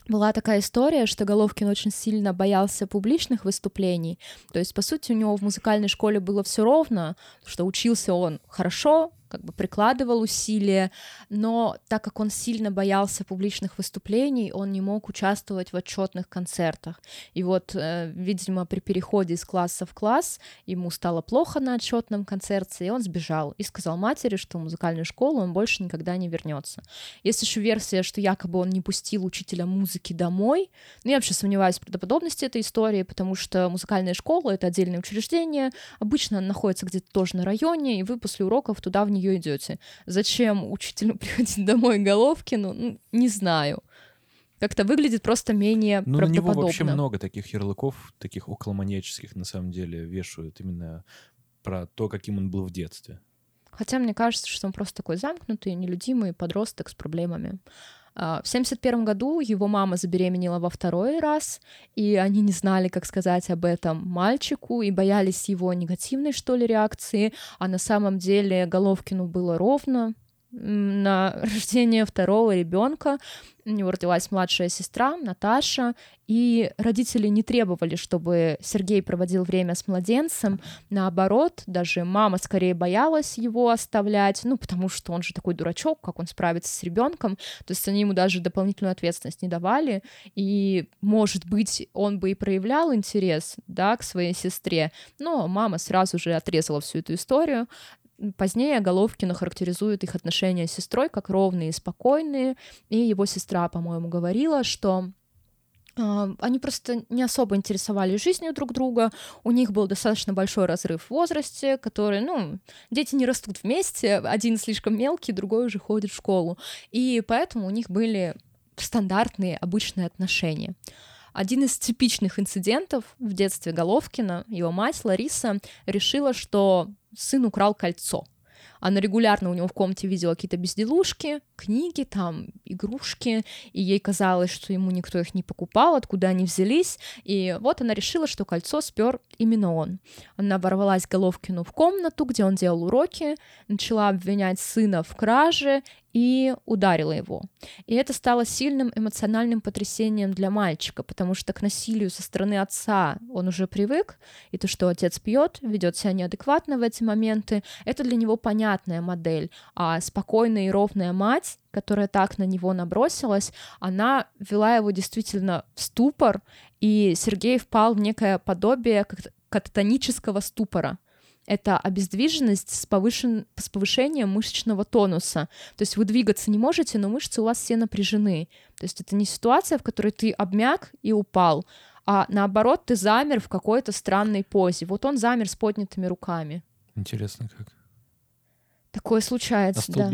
была такая история, что Головкин очень сильно боялся публичных выступлений. То есть, по сути, у него в музыкальной школе было все ровно, что учился он хорошо, как бы прикладывал усилия, но так как он сильно боялся публичных выступлений, он не мог участвовать в отчетных концертах. И вот, э, видимо, при переходе из класса в класс ему стало плохо на отчетном концерте, и он сбежал и сказал матери, что в музыкальную школу он больше никогда не вернется. Есть еще версия, что якобы он не пустил учителя музыки домой. Но я вообще сомневаюсь в правдоподобности этой истории, потому что музыкальная школа — это отдельное учреждение, обычно она находится где-то тоже на районе, и вы после уроков туда в нее идете. Зачем учителю приходить домой Головкину? Ну, не знаю. Как-то выглядит просто менее Ну, правдоподобно. вообще много таких ярлыков, таких околоманьяческих, на самом деле, вешают именно про то, каким он был в детстве. Хотя мне кажется, что он просто такой замкнутый, нелюдимый подросток с проблемами. А, В 71 году его мама забеременела во второй раз, и они не знали, как сказать об этом мальчику, и боялись его негативной, что ли, реакции. А на самом деле Головкину было ровно на рождение второго ребенка. У него родилась младшая сестра Наташа, и родители не требовали, чтобы Сергей проводил время с младенцем. Наоборот, даже мама скорее боялась его оставлять, ну, потому что он же такой дурачок, как он справится с ребенком. То есть они ему даже дополнительную ответственность не давали. И, может быть, он бы и проявлял интерес, да, к своей сестре, но мама сразу же отрезала всю эту историю. Позднее Головкина характеризует их отношения с сестрой как ровные и спокойные, и его сестра, по-моему, говорила, что а, они просто не особо интересовались жизнью друг друга, у них был достаточно большой разрыв в возрасте, который, ну, дети не растут вместе, один слишком мелкий, другой уже ходит в школу, и поэтому у них были стандартные, обычные отношения. Один из типичных инцидентов в детстве Головкина, его мать Лариса решила, что сын украл кольцо. Она регулярно у него в комнате видела какие-то безделушки, книги, там, игрушки, и ей казалось, что ему никто их не покупал, откуда они взялись, и вот она решила, что кольцо спер именно он. Она ворвалась Головкину в комнату, где он делал уроки, начала обвинять сына в краже и ударила его. И это стало сильным эмоциональным потрясением для мальчика, потому что к насилию со стороны отца он уже привык, и то, что отец пьет, ведет себя неадекватно в эти моменты, это для него понятная модель. А спокойная и ровная мать, которая так на него набросилась, она вела его действительно в ступор, и Сергей впал в некое подобие кат- кататонического ступора это обездвиженность с, повышен... с повышением мышечного тонуса. То есть вы двигаться не можете, но мышцы у вас все напряжены. То есть это не ситуация, в которой ты обмяк и упал, а наоборот ты замер в какой-то странной позе. Вот он замер с поднятыми руками. Интересно как. Такое случается, да.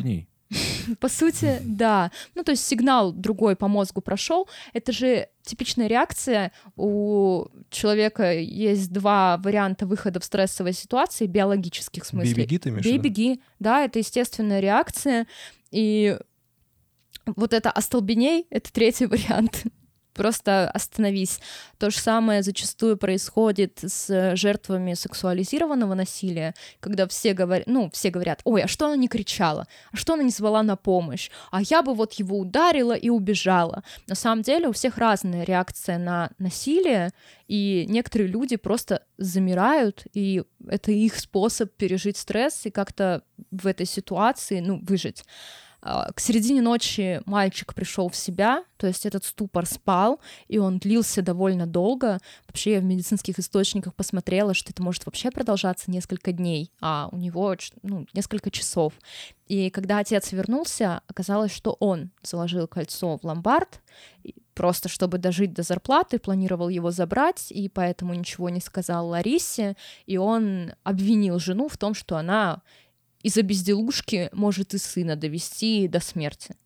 По сути, да. Ну, то есть сигнал другой по мозгу прошел. Это же типичная реакция. У человека есть два варианта выхода в стрессовой ситуации, биологических в смысле. Бей-беги ты виду? Бей-беги, да, это естественная реакция. И вот это остолбеней — это третий вариант. Просто остановись. То же самое зачастую происходит с жертвами сексуализированного насилия, когда все говорят, ну, все говорят, ой, а что она не кричала? А что она не звала на помощь? А я бы вот его ударила и убежала. На самом деле у всех разная реакция на насилие, и некоторые люди просто замирают, и это их способ пережить стресс и как-то в этой ситуации, ну, выжить. А, К середине ночи мальчик пришел в себя, то есть этот ступор спал, и он длился довольно долго. Вообще я в медицинских источниках посмотрела, что это может вообще продолжаться несколько дней, а у него ну, несколько часов. И когда отец вернулся, оказалось, что он заложил кольцо в ломбард, просто чтобы дожить до зарплаты, планировал его забрать, и поэтому ничего не сказал Ларисе, и он обвинил жену в том, что она из-за безделушки может и сына довести до смерти.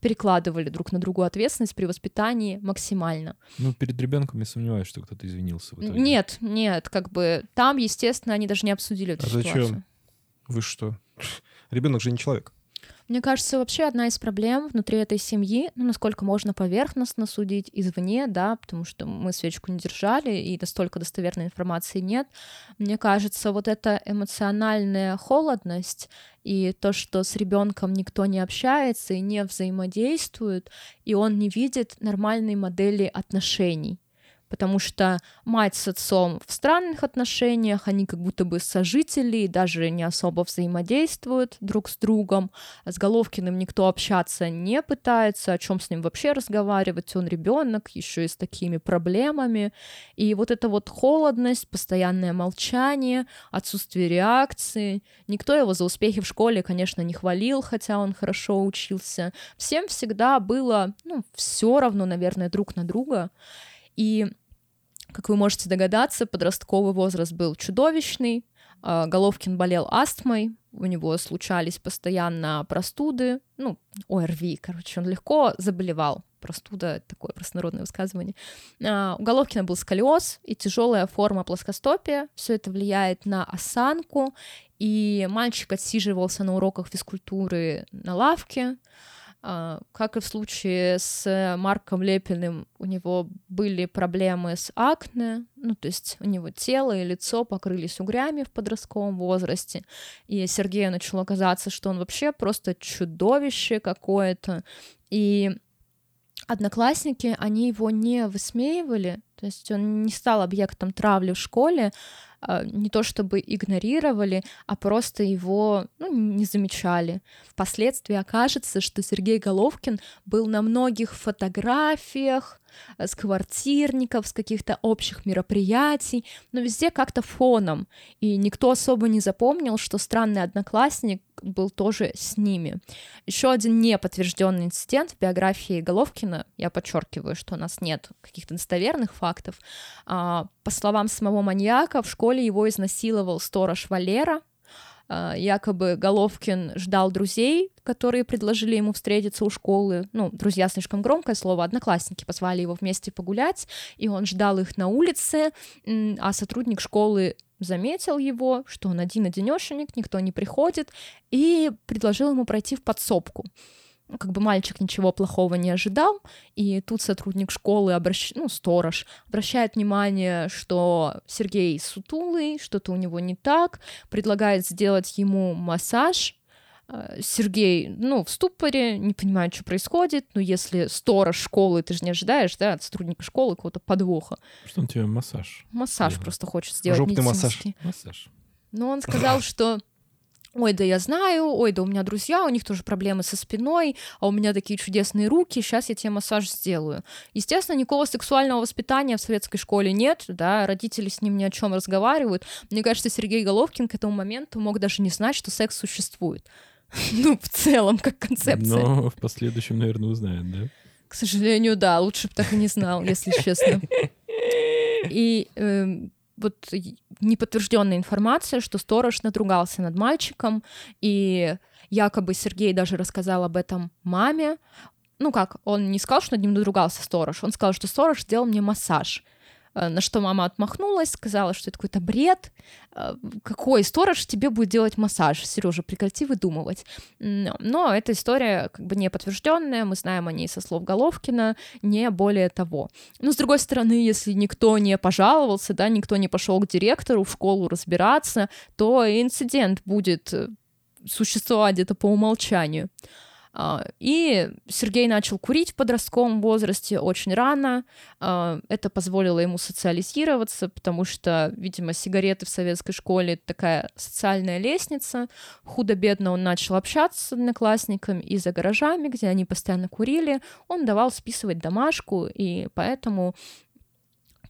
Перекладывали друг на другу ответственность при воспитании максимально. Ну, перед ребенком я сомневаюсь, что кто-то извинился в итоге. Нет, нет, как бы там, естественно, они даже не обсудили эту А зачем? ситуацию. Вы что? Ребенок же не человек. Мне кажется, вообще одна из проблем внутри этой семьи, ну, насколько можно поверхностно судить извне, да, потому что мы свечку не держали, и настолько достоверной информации нет. Мне кажется, вот эта эмоциональная холодность и то, что с ребенком никто не общается и не взаимодействует, и он не видит нормальной модели отношений потому что мать с отцом в странных отношениях, они как будто бы сожители, даже не особо взаимодействуют друг с другом. С Головкиным никто общаться не пытается, о чем с ним вообще разговаривать, он ребенок, еще и с такими проблемами. И вот эта вот холодность, постоянное молчание, отсутствие реакции. Никто его за успехи в школе, конечно, не хвалил, хотя он хорошо учился. Всем всегда было, ну, все равно, наверное, друг на друга. И, как вы можете догадаться, подростковый возраст был чудовищный. А, Головкин болел астмой, у него случались постоянно простуды, ну, ОРВИ, короче, он легко заболевал. Простуда — такое простонародное высказывание. А, У Головкина был сколиоз и тяжелая форма плоскостопия. Все это влияет на осанку, и мальчик отсиживался на уроках физкультуры на лавке. А, Как и в случае с Марком Лепиным, у него были проблемы с акне, ну, то есть у него тело и лицо покрылись угрями в подростковом возрасте, и Сергею начало казаться, что он вообще просто чудовище какое-то, и одноклассники, они его не высмеивали, то есть он не стал объектом травли в школе, не то чтобы игнорировали, а просто его ну, не замечали. Впоследствии окажется, что Сергей Головкин был на многих фотографиях с квартирников, с каких-то общих мероприятий, но везде как-то фоном, и никто особо не запомнил, что странный одноклассник был тоже с ними. Еще один неподтвержденный инцидент в биографии Головкина, я подчеркиваю, что у нас нет каких-то достоверных фактов. А, По словам самого маньяка, в школе его изнасиловал сторож Валера. А, Якобы Головкин ждал друзей, которые предложили ему встретиться у школы. Ну, друзья слишком громкое слово, одноклассники позвали его вместе погулять, и он ждал их на улице, а сотрудник школы заметил его, что он один-одинешенек, никто не приходит, и предложил ему пройти в подсобку. Как бы мальчик ничего плохого не ожидал, и тут сотрудник школы, обращ... ну, сторож, обращает внимание, что Сергей сутулый, что-то у него не так, предлагает сделать ему массаж, Э, Сергей, ну, в ступоре, не понимает, что происходит, но если сторож школы, ты же не ожидаешь, да, от сотрудника школы какого-то подвоха. Что он тебе массаж? Массаж Делает. просто хочет сделать Жопный массаж. Массаж. Но он сказал, что ой, да я знаю, ой, да у меня друзья, у них тоже проблемы со спиной, а у меня такие чудесные руки, сейчас я тебе массаж сделаю. Естественно, никакого сексуального воспитания в советской школе нет, да, родители с ним ни о чем разговаривают. Мне кажется, Сергей Головкин к этому моменту мог даже не знать, что секс существует. Ну, в целом, как концепция. Но в последующем, наверное, узнает, да? К сожалению, да, лучше бы так и не знал, если честно. И эм, вот неподтвержденная информация, что сторож надругался над мальчиком, и якобы Сергей даже рассказал об этом маме. Ну как, он не сказал, что над ним надругался сторож, он сказал, что сторож сделал мне массаж. Э, На что мама отмахнулась, сказала, что это какой-то бред. Э, Какой сторож тебе будет делать массаж? Сережа, прекрати выдумывать. Но, эта история как бы не подтвержденная, мы знаем о ней со слов Головкина, не более того. Но с другой стороны, если никто не пожаловался, да, никто не пошел к директору в школу разбираться, то инцидент будет э, существовать где-то по умолчанию. А, И Сергей начал курить в подростковом возрасте очень рано. А, Это позволило ему социализироваться, потому что, видимо, сигареты в советской школе — такая социальная лестница. Худо-бедно он начал общаться с одноклассниками и за гаражами, где они постоянно курили. Он давал списывать домашку, и поэтому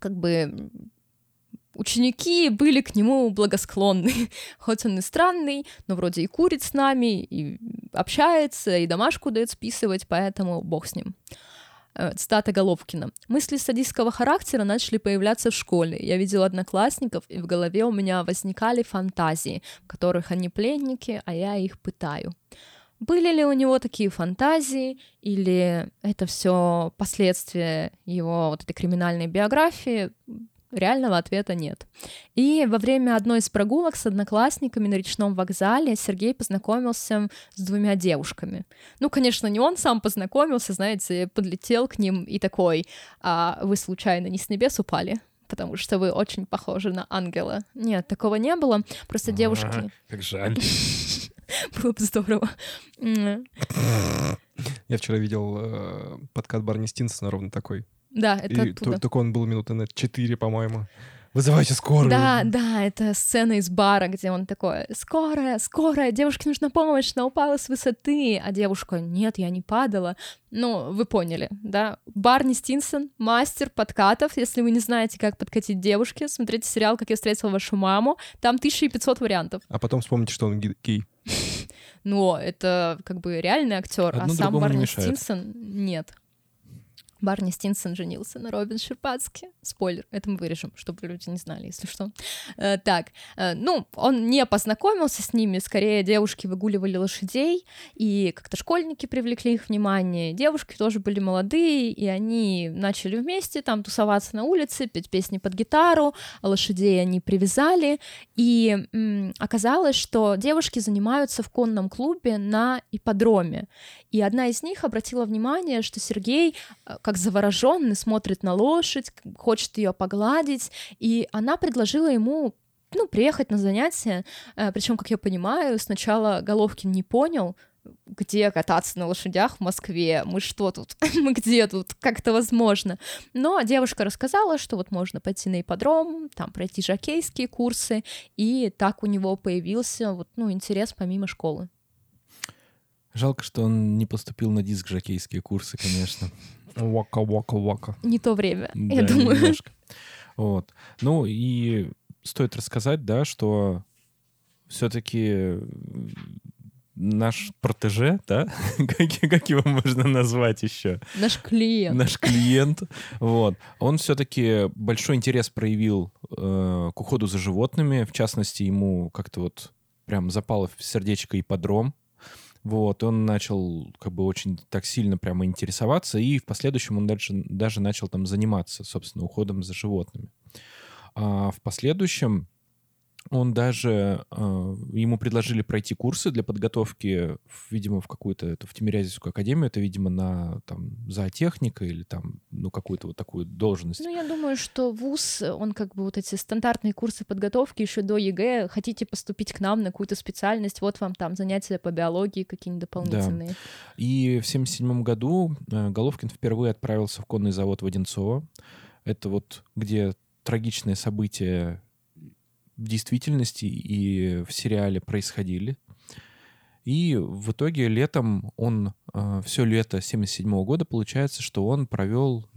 как бы ученики были к нему благосклонны. Хоть он и странный, но вроде и курит с нами, и общается, и домашку дает списывать, поэтому бог с ним. Э, Цитата Головкина. «Мысли садистского характера начали появляться в школе. Я видел одноклассников, и в голове у меня возникали фантазии, в которых они пленники, а я их пытаю». Были ли у него такие фантазии, или это все последствия его вот этой криминальной биографии? Реального ответа нет. И во время одной из прогулок с одноклассниками на речном вокзале Сергей познакомился с двумя девушками. Ну, конечно, не он сам познакомился, знаете, подлетел к ним и такой, а вы случайно не с небес упали? Потому что вы очень похожи на ангела. Нет, такого не было. Просто девушки... А, Как жаль. Было бы здорово. Я вчера видел э, подкат Барни Стинсона ровно такой. Да, это И оттуда. то- только он был минуты на 4, по-моему. Вызывайте скорую. Да, да, это сцена из бара, где он такой, скорая, скорая, девушке нужна помощь, она упала с высоты, а девушка, нет, я не падала. Ну, вы поняли, да? Барни Стинсон, мастер подкатов, если вы не знаете, как подкатить девушке, смотрите сериал «Как я встретил вашу маму», там 1500 вариантов. А потом вспомните, что он гей. Но это как бы реальный актер, а сам Барни. Стинсон нет. Барни Стинсон женился на Робин Шерпацке. Спойлер, это мы вырежем, чтобы люди не знали, если что. Э, так, э, ну, он не познакомился с ними, скорее девушки выгуливали лошадей, и как-то школьники привлекли их внимание. Девушки тоже были молодые, и они начали вместе там тусоваться на улице, петь песни под гитару, лошадей они привязали, и м, оказалось, что девушки занимаются в конном клубе на ипподроме. И одна из них обратила внимание, что Сергей, э, как завороженный, смотрит на лошадь, хочет ее погладить, и она предложила ему ну, приехать на занятия. Причем, как я понимаю, сначала Головкин не понял, где кататься на лошадях в Москве, мы что тут, мы где тут, как это возможно. Но девушка рассказала, что вот можно пойти на ипподром, там пройти жокейские курсы, и так у него появился вот, ну, интерес помимо школы. Жалко, что он не поступил на диск жокейские курсы, конечно. Вака-вака-вака. Не то время, я Да, думаю. немножко. Вот. Ну и стоит рассказать, да, что все-таки наш протеже, да, как, как его можно назвать еще? Наш клиент. Наш клиент, вот, он все-таки большой интерес проявил э, к уходу за животными, в частности, ему как-то вот прям запало в сердечко ипподром, вот, он начал как бы очень так сильно прямо интересоваться, и в последующем он дальше, даже начал там заниматься, собственно, уходом за животными. А в последующем он даже, э, ему предложили пройти курсы для подготовки, видимо, в какую-то, это в Тимирязевскую академию, это, видимо, на там зоотехника или там, ну, какую-то вот такую должность. Ну, я думаю, что ВУЗ, он как бы вот эти стандартные курсы подготовки еще до ЕГЭ, хотите поступить к нам на какую-то специальность, вот вам там занятия по биологии какие-нибудь дополнительные. И в 1977 году э, Головкин впервые отправился в конный завод в Одинцово. Это вот где трагичные события в действительности и в сериале происходили. И в итоге летом он, все лето 77 года, получается, что он провел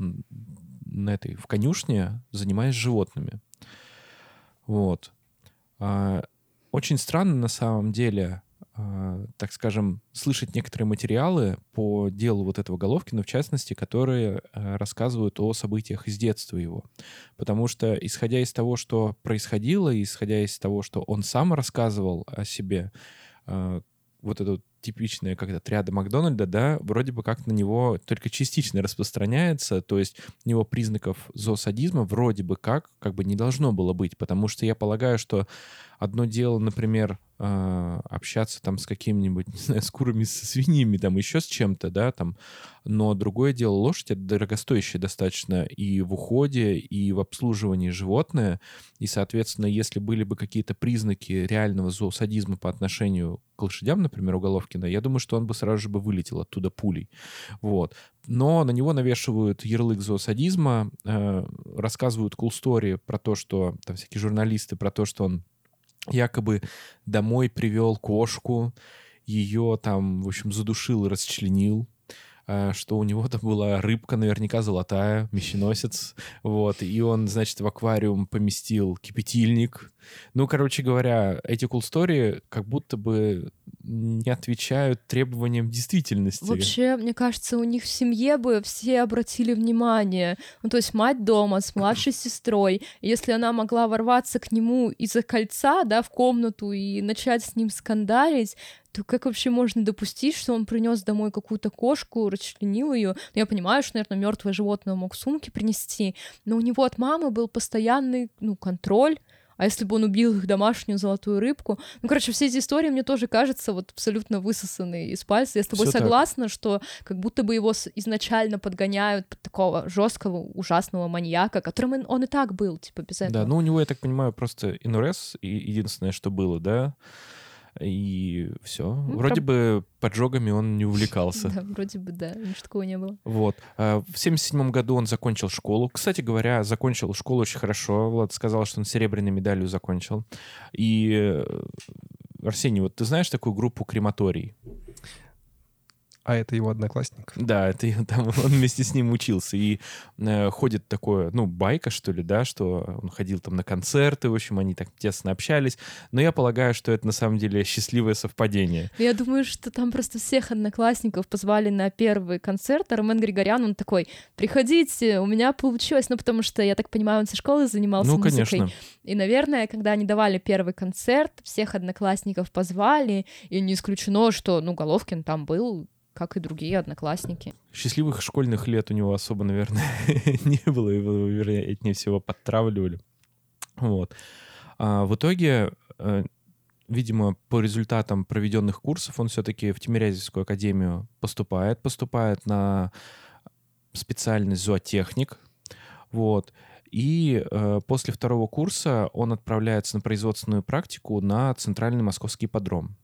на этой, в конюшне, занимаясь животными. Вот. А, Очень странно на самом деле, э, так скажем, слышать некоторые материалы по делу вот этого Головкина, в частности, которые э, рассказывают о событиях из детства его. Потому что, исходя из того, что происходило, исходя из того, что он сам рассказывал о себе, э, вот эту типичная как-то триада Макдональда, да, вроде бы как на него только частично распространяется, то есть у него признаков зоосадизма вроде бы как, как бы не должно было быть, потому что я полагаю, что одно дело, например, общаться там с какими-нибудь, не знаю, с курами, со свиньями, там еще с чем-то, да, там, но другое дело, лошадь — это дорогостоящее достаточно и в уходе, и в обслуживании животное, и, соответственно, если были бы какие-то признаки реального зоосадизма по отношению к лошадям, например, у Головкина, я думаю, что он бы сразу же бы вылетел оттуда пулей. Вот. Но на него навешивают ярлык зоосадизма, э, рассказывают cool про то, что, там всякие журналисты, про то, что он якобы домой привел кошку, ее там, в общем, задушил и расчленил, что у него там была рыбка наверняка золотая, мещеносец, вот, и он, значит, в аквариум поместил кипятильник. Ну, короче говоря, эти cool story как будто бы не отвечают требованиям действительности. Вообще, мне кажется, у них в семье бы все обратили внимание. Ну, то есть мать дома с младшей сестрой. Если она могла ворваться к нему из-за кольца, да, в комнату и начать с ним скандалить, то как вообще можно допустить, что он принес домой какую-то кошку, расчленил ее? Ну, я понимаю, что, наверное, мертвое животное мог в сумке принести, но у него от мамы был постоянный ну, контроль, а если бы он убил их домашнюю золотую рыбку? Ну, короче, все эти истории, мне тоже кажутся вот абсолютно высосанные из пальца. Я с тобой Всё согласна, что как будто бы его изначально подгоняют под такого жесткого, ужасного маньяка, которым он- он и так был, типа, без этого. Да, ну у него, я так понимаю, просто инурез, и единственное, что было, да, и все. Вроде проб- бы поджогами он не увлекался. Да, вроде бы, да, ничего такого не было. Вот. А В 77 году он закончил школу. Кстати говоря, закончил школу очень хорошо. Влад сказал, что он серебряной медалью закончил. И, э, Арсений, вот ты знаешь такую группу «Крематорий»? А это его одноклассник. Да, это там, он вместе с ним учился. И э, ходит такое, ну, байка, что ли, да, что он ходил там на концерты, в общем, они так тесно общались. Но я полагаю, что это на самом деле счастливое совпадение. Я думаю, что там просто всех одноклассников позвали на первый концерт, а Ромен Григорян, он такой, приходите, у меня получилось, ну, потому что, я так понимаю, он со школы занимался Ну, музыкой. конечно. И, наверное, когда они давали первый концерт, всех одноклассников позвали, и не исключено, что, ну, Головкин там был, как и другие одноклассники. Счастливых школьных лет у него особо, наверное, не было. Его, вероятнее всего, подтравливали. Вот. А в итоге, э, видимо, по результатам проведенных курсов он все-таки в Тимирязевскую академию поступает. Поступает на специальность зоотехник. Вот. И э, после второго курса он отправляется на производственную практику на Центральный Московский подром.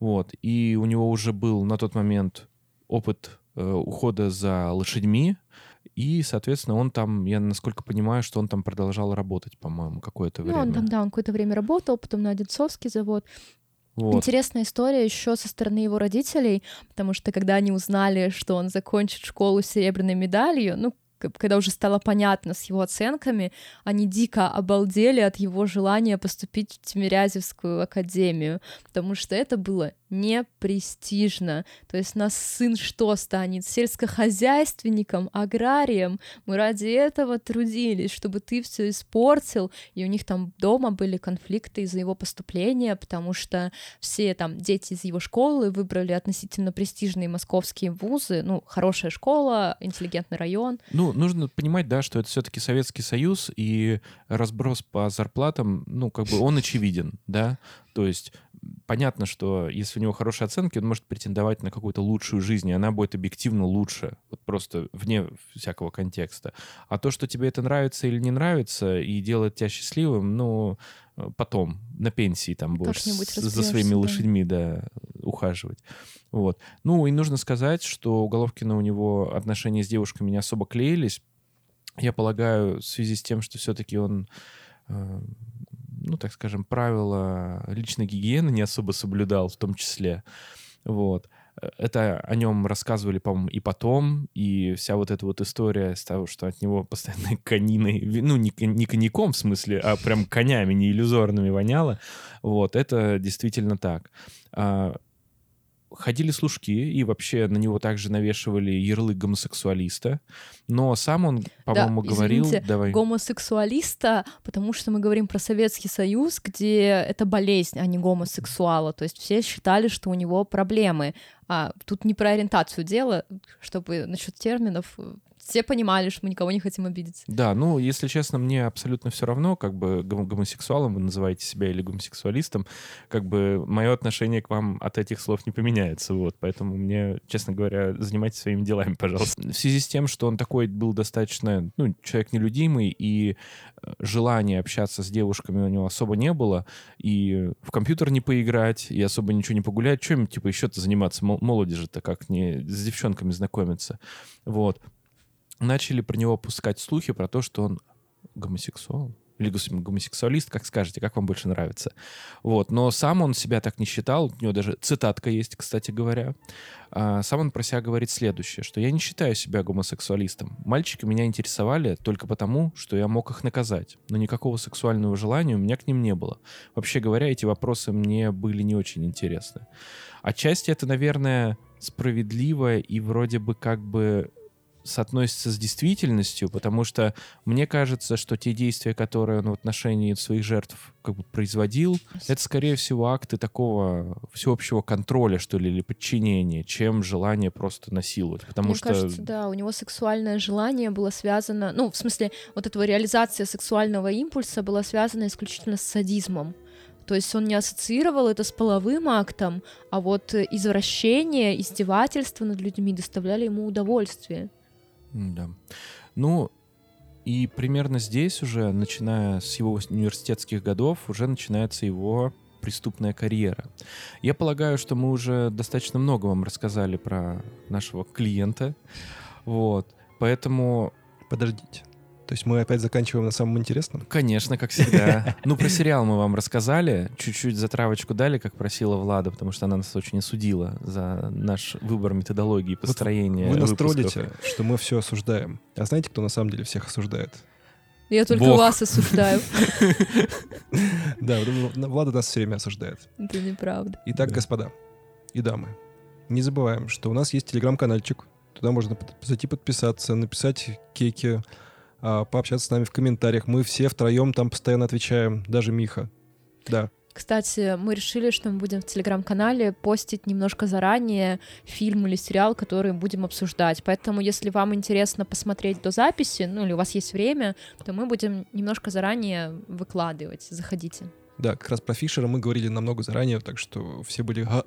Вот. И у него уже был на тот момент опыт э, ухода за лошадьми. И, соответственно, он там, я насколько понимаю, что он там продолжал работать, по-моему, какое-то Ну, время. он там, да, он какое-то время работал, потом на Одинцовский завод. Вот. Интересная история еще со стороны его родителей, потому что когда они узнали, что он закончит школу с серебряной медалью, ну, когда уже стало понятно с его оценками, они дико обалдели от его желания поступить в Тимирязевскую академию, потому что это было не престижно. То есть нас сын что станет? Сельскохозяйственником, аграрием. Мы ради этого трудились, чтобы ты все испортил. И у них там дома были конфликты из-за его поступления, потому что все там дети из его школы выбрали относительно престижные московские вузы. Ну, хорошая школа, интеллигентный район. Ну, нужно понимать, да, что это все-таки Советский Союз, и разброс по зарплатам, ну, как бы он очевиден, да. То есть понятно, что если у него хорошие оценки, он может претендовать на какую-то лучшую жизнь, и она будет объективно лучше, вот просто вне всякого контекста. А то, что тебе это нравится или не нравится, и делает тебя счастливым, ну, потом, на пенсии там будешь за своими да. лошадьми, да, ухаживать. Вот. Ну, и нужно сказать, что у Головкина у него отношения с девушками не особо клеились. Я полагаю, в связи с тем, что все-таки он, э, ну, так скажем, правила личной гигиены не особо соблюдал в том числе. Вот. это о нем рассказывали, по-моему, и потом, и вся вот эта вот история с того, что от него постоянно кониной, ну, не, не коньяком в смысле, а прям конями не иллюзорными воняло, вот, это действительно так. Ходили служки, и вообще на него также навешивали ярлык гомосексуалиста. Но сам он, по-моему, да, говорил... Извините, давай. гомосексуалиста, потому что мы говорим про Советский Союз, где это болезнь, а не гомосексуала. То есть все считали, что у него проблемы. А тут не про ориентацию дело, чтобы насчет терминов все понимали, что мы никого не хотим обидеть. Да, ну, если честно, мне абсолютно все равно, как бы гомосексуалом вы называете себя или гомосексуалистом, как бы мое отношение к вам от этих слов не поменяется, вот, поэтому мне, честно говоря, занимайтесь своими делами, пожалуйста. В связи с тем, что он такой был достаточно, ну, человек нелюдимый, и э, желания общаться с девушками у него особо не было, и в компьютер не поиграть, и особо ничего не погулять, чем, типа, еще-то заниматься, молоди же-то как не с девчонками знакомиться, вот начали про него пускать слухи про то, что он гомосексуал или гомосексуалист, как скажете, как вам больше нравится. Вот. Но сам он себя так не считал. У него даже цитатка есть, кстати говоря. А, сам он про себя говорит следующее, что я не считаю себя гомосексуалистом. Мальчики меня интересовали только потому, что я мог их наказать. Но никакого сексуального желания у меня к ним не было. Вообще говоря, эти вопросы мне были не очень интересны. Отчасти это, наверное, справедливо и вроде бы как бы соотносится с действительностью, потому что мне кажется, что те действия, которые он в отношении своих жертв как бы производил, это, скорее всего, акты такого всеобщего контроля, что ли, или подчинения, чем желание просто насиловать. Потому мне что... кажется, да, у него сексуальное желание было связано, ну, в смысле, вот этого реализация сексуального импульса была связана исключительно с садизмом. То есть он не ассоциировал это с половым актом, а вот извращение, издевательство над людьми доставляли ему удовольствие. Да. Ну, и примерно здесь уже, начиная с его университетских годов, уже начинается его преступная карьера. Я полагаю, что мы уже достаточно много вам рассказали про нашего клиента. Вот. Поэтому... Подождите. То есть мы опять заканчиваем на самом интересном? Конечно, как всегда. Ну, про сериал мы вам рассказали, чуть-чуть затравочку дали, как просила Влада, потому что она нас очень осудила за наш выбор методологии построения вот Вы нас троллите, что мы все осуждаем. А знаете, кто на самом деле всех осуждает? Я только Бог. вас осуждаю. Да, Влада нас все время осуждает. Это неправда. Итак, Да. господа и дамы, не забываем, что у нас есть телеграм-канальчик. Туда можно зайти подписаться, написать кеки, пообщаться с нами в комментариях. Мы все втроем там постоянно отвечаем, даже Миха. Да. Кстати, мы решили, что мы будем в телеграм-канале постить немножко заранее фильм или сериал, который будем обсуждать. Поэтому, если вам интересно посмотреть до записи, ну или у вас есть время, то мы будем немножко заранее выкладывать. Заходите. Да, как раз про Фишера мы говорили намного заранее, так что все были го-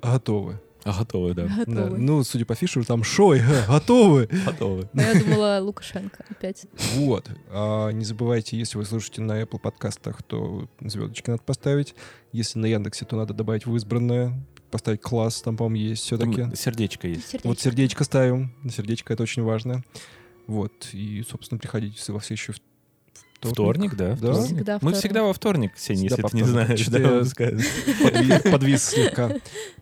готовы. А, готовы, да. Да, Готовы. Ну, судя по Фишеру, там шой, готовы. Готовы. А я думала, Лукашенко опять. Вот. А не забывайте, если вы слушаете на Apple подкастах, то звездочки надо поставить. Если на Яндексе, то надо добавить в избранное, поставить класс, там, по-моему, есть все-таки. Сердечко есть. Сердечко. Вот сердечко ставим. Сердечко это очень важно. Вот. И, собственно, приходите во следующий вторник. Вторник, да? Да. вторник. Всегда Мы вторник. всегда во вторник, Сеня, Всегда если по ты не знаешь. Да. Подвис, подвис слегка.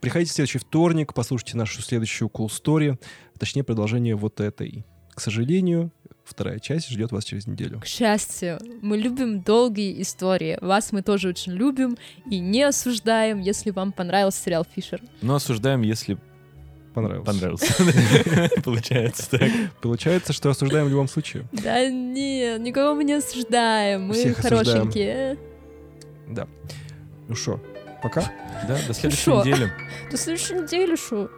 Приходите в следующий вторник, послушайте нашу следующую cool story, точнее, продолжение вот этой. К сожалению, вторая часть ждет вас через неделю. К счастью, мы любим долгие истории. Вас мы тоже очень любим и не осуждаем, если вам понравился сериал Фишер. Но осуждаем, если Понравилось. понравился. Получается так. Получается, что осуждаем в любом случае. Да нет, никого мы не осуждаем. Мы хорошенькие. Да. Ну что, пока. Да, до следующей недели. До следующей недели, шо?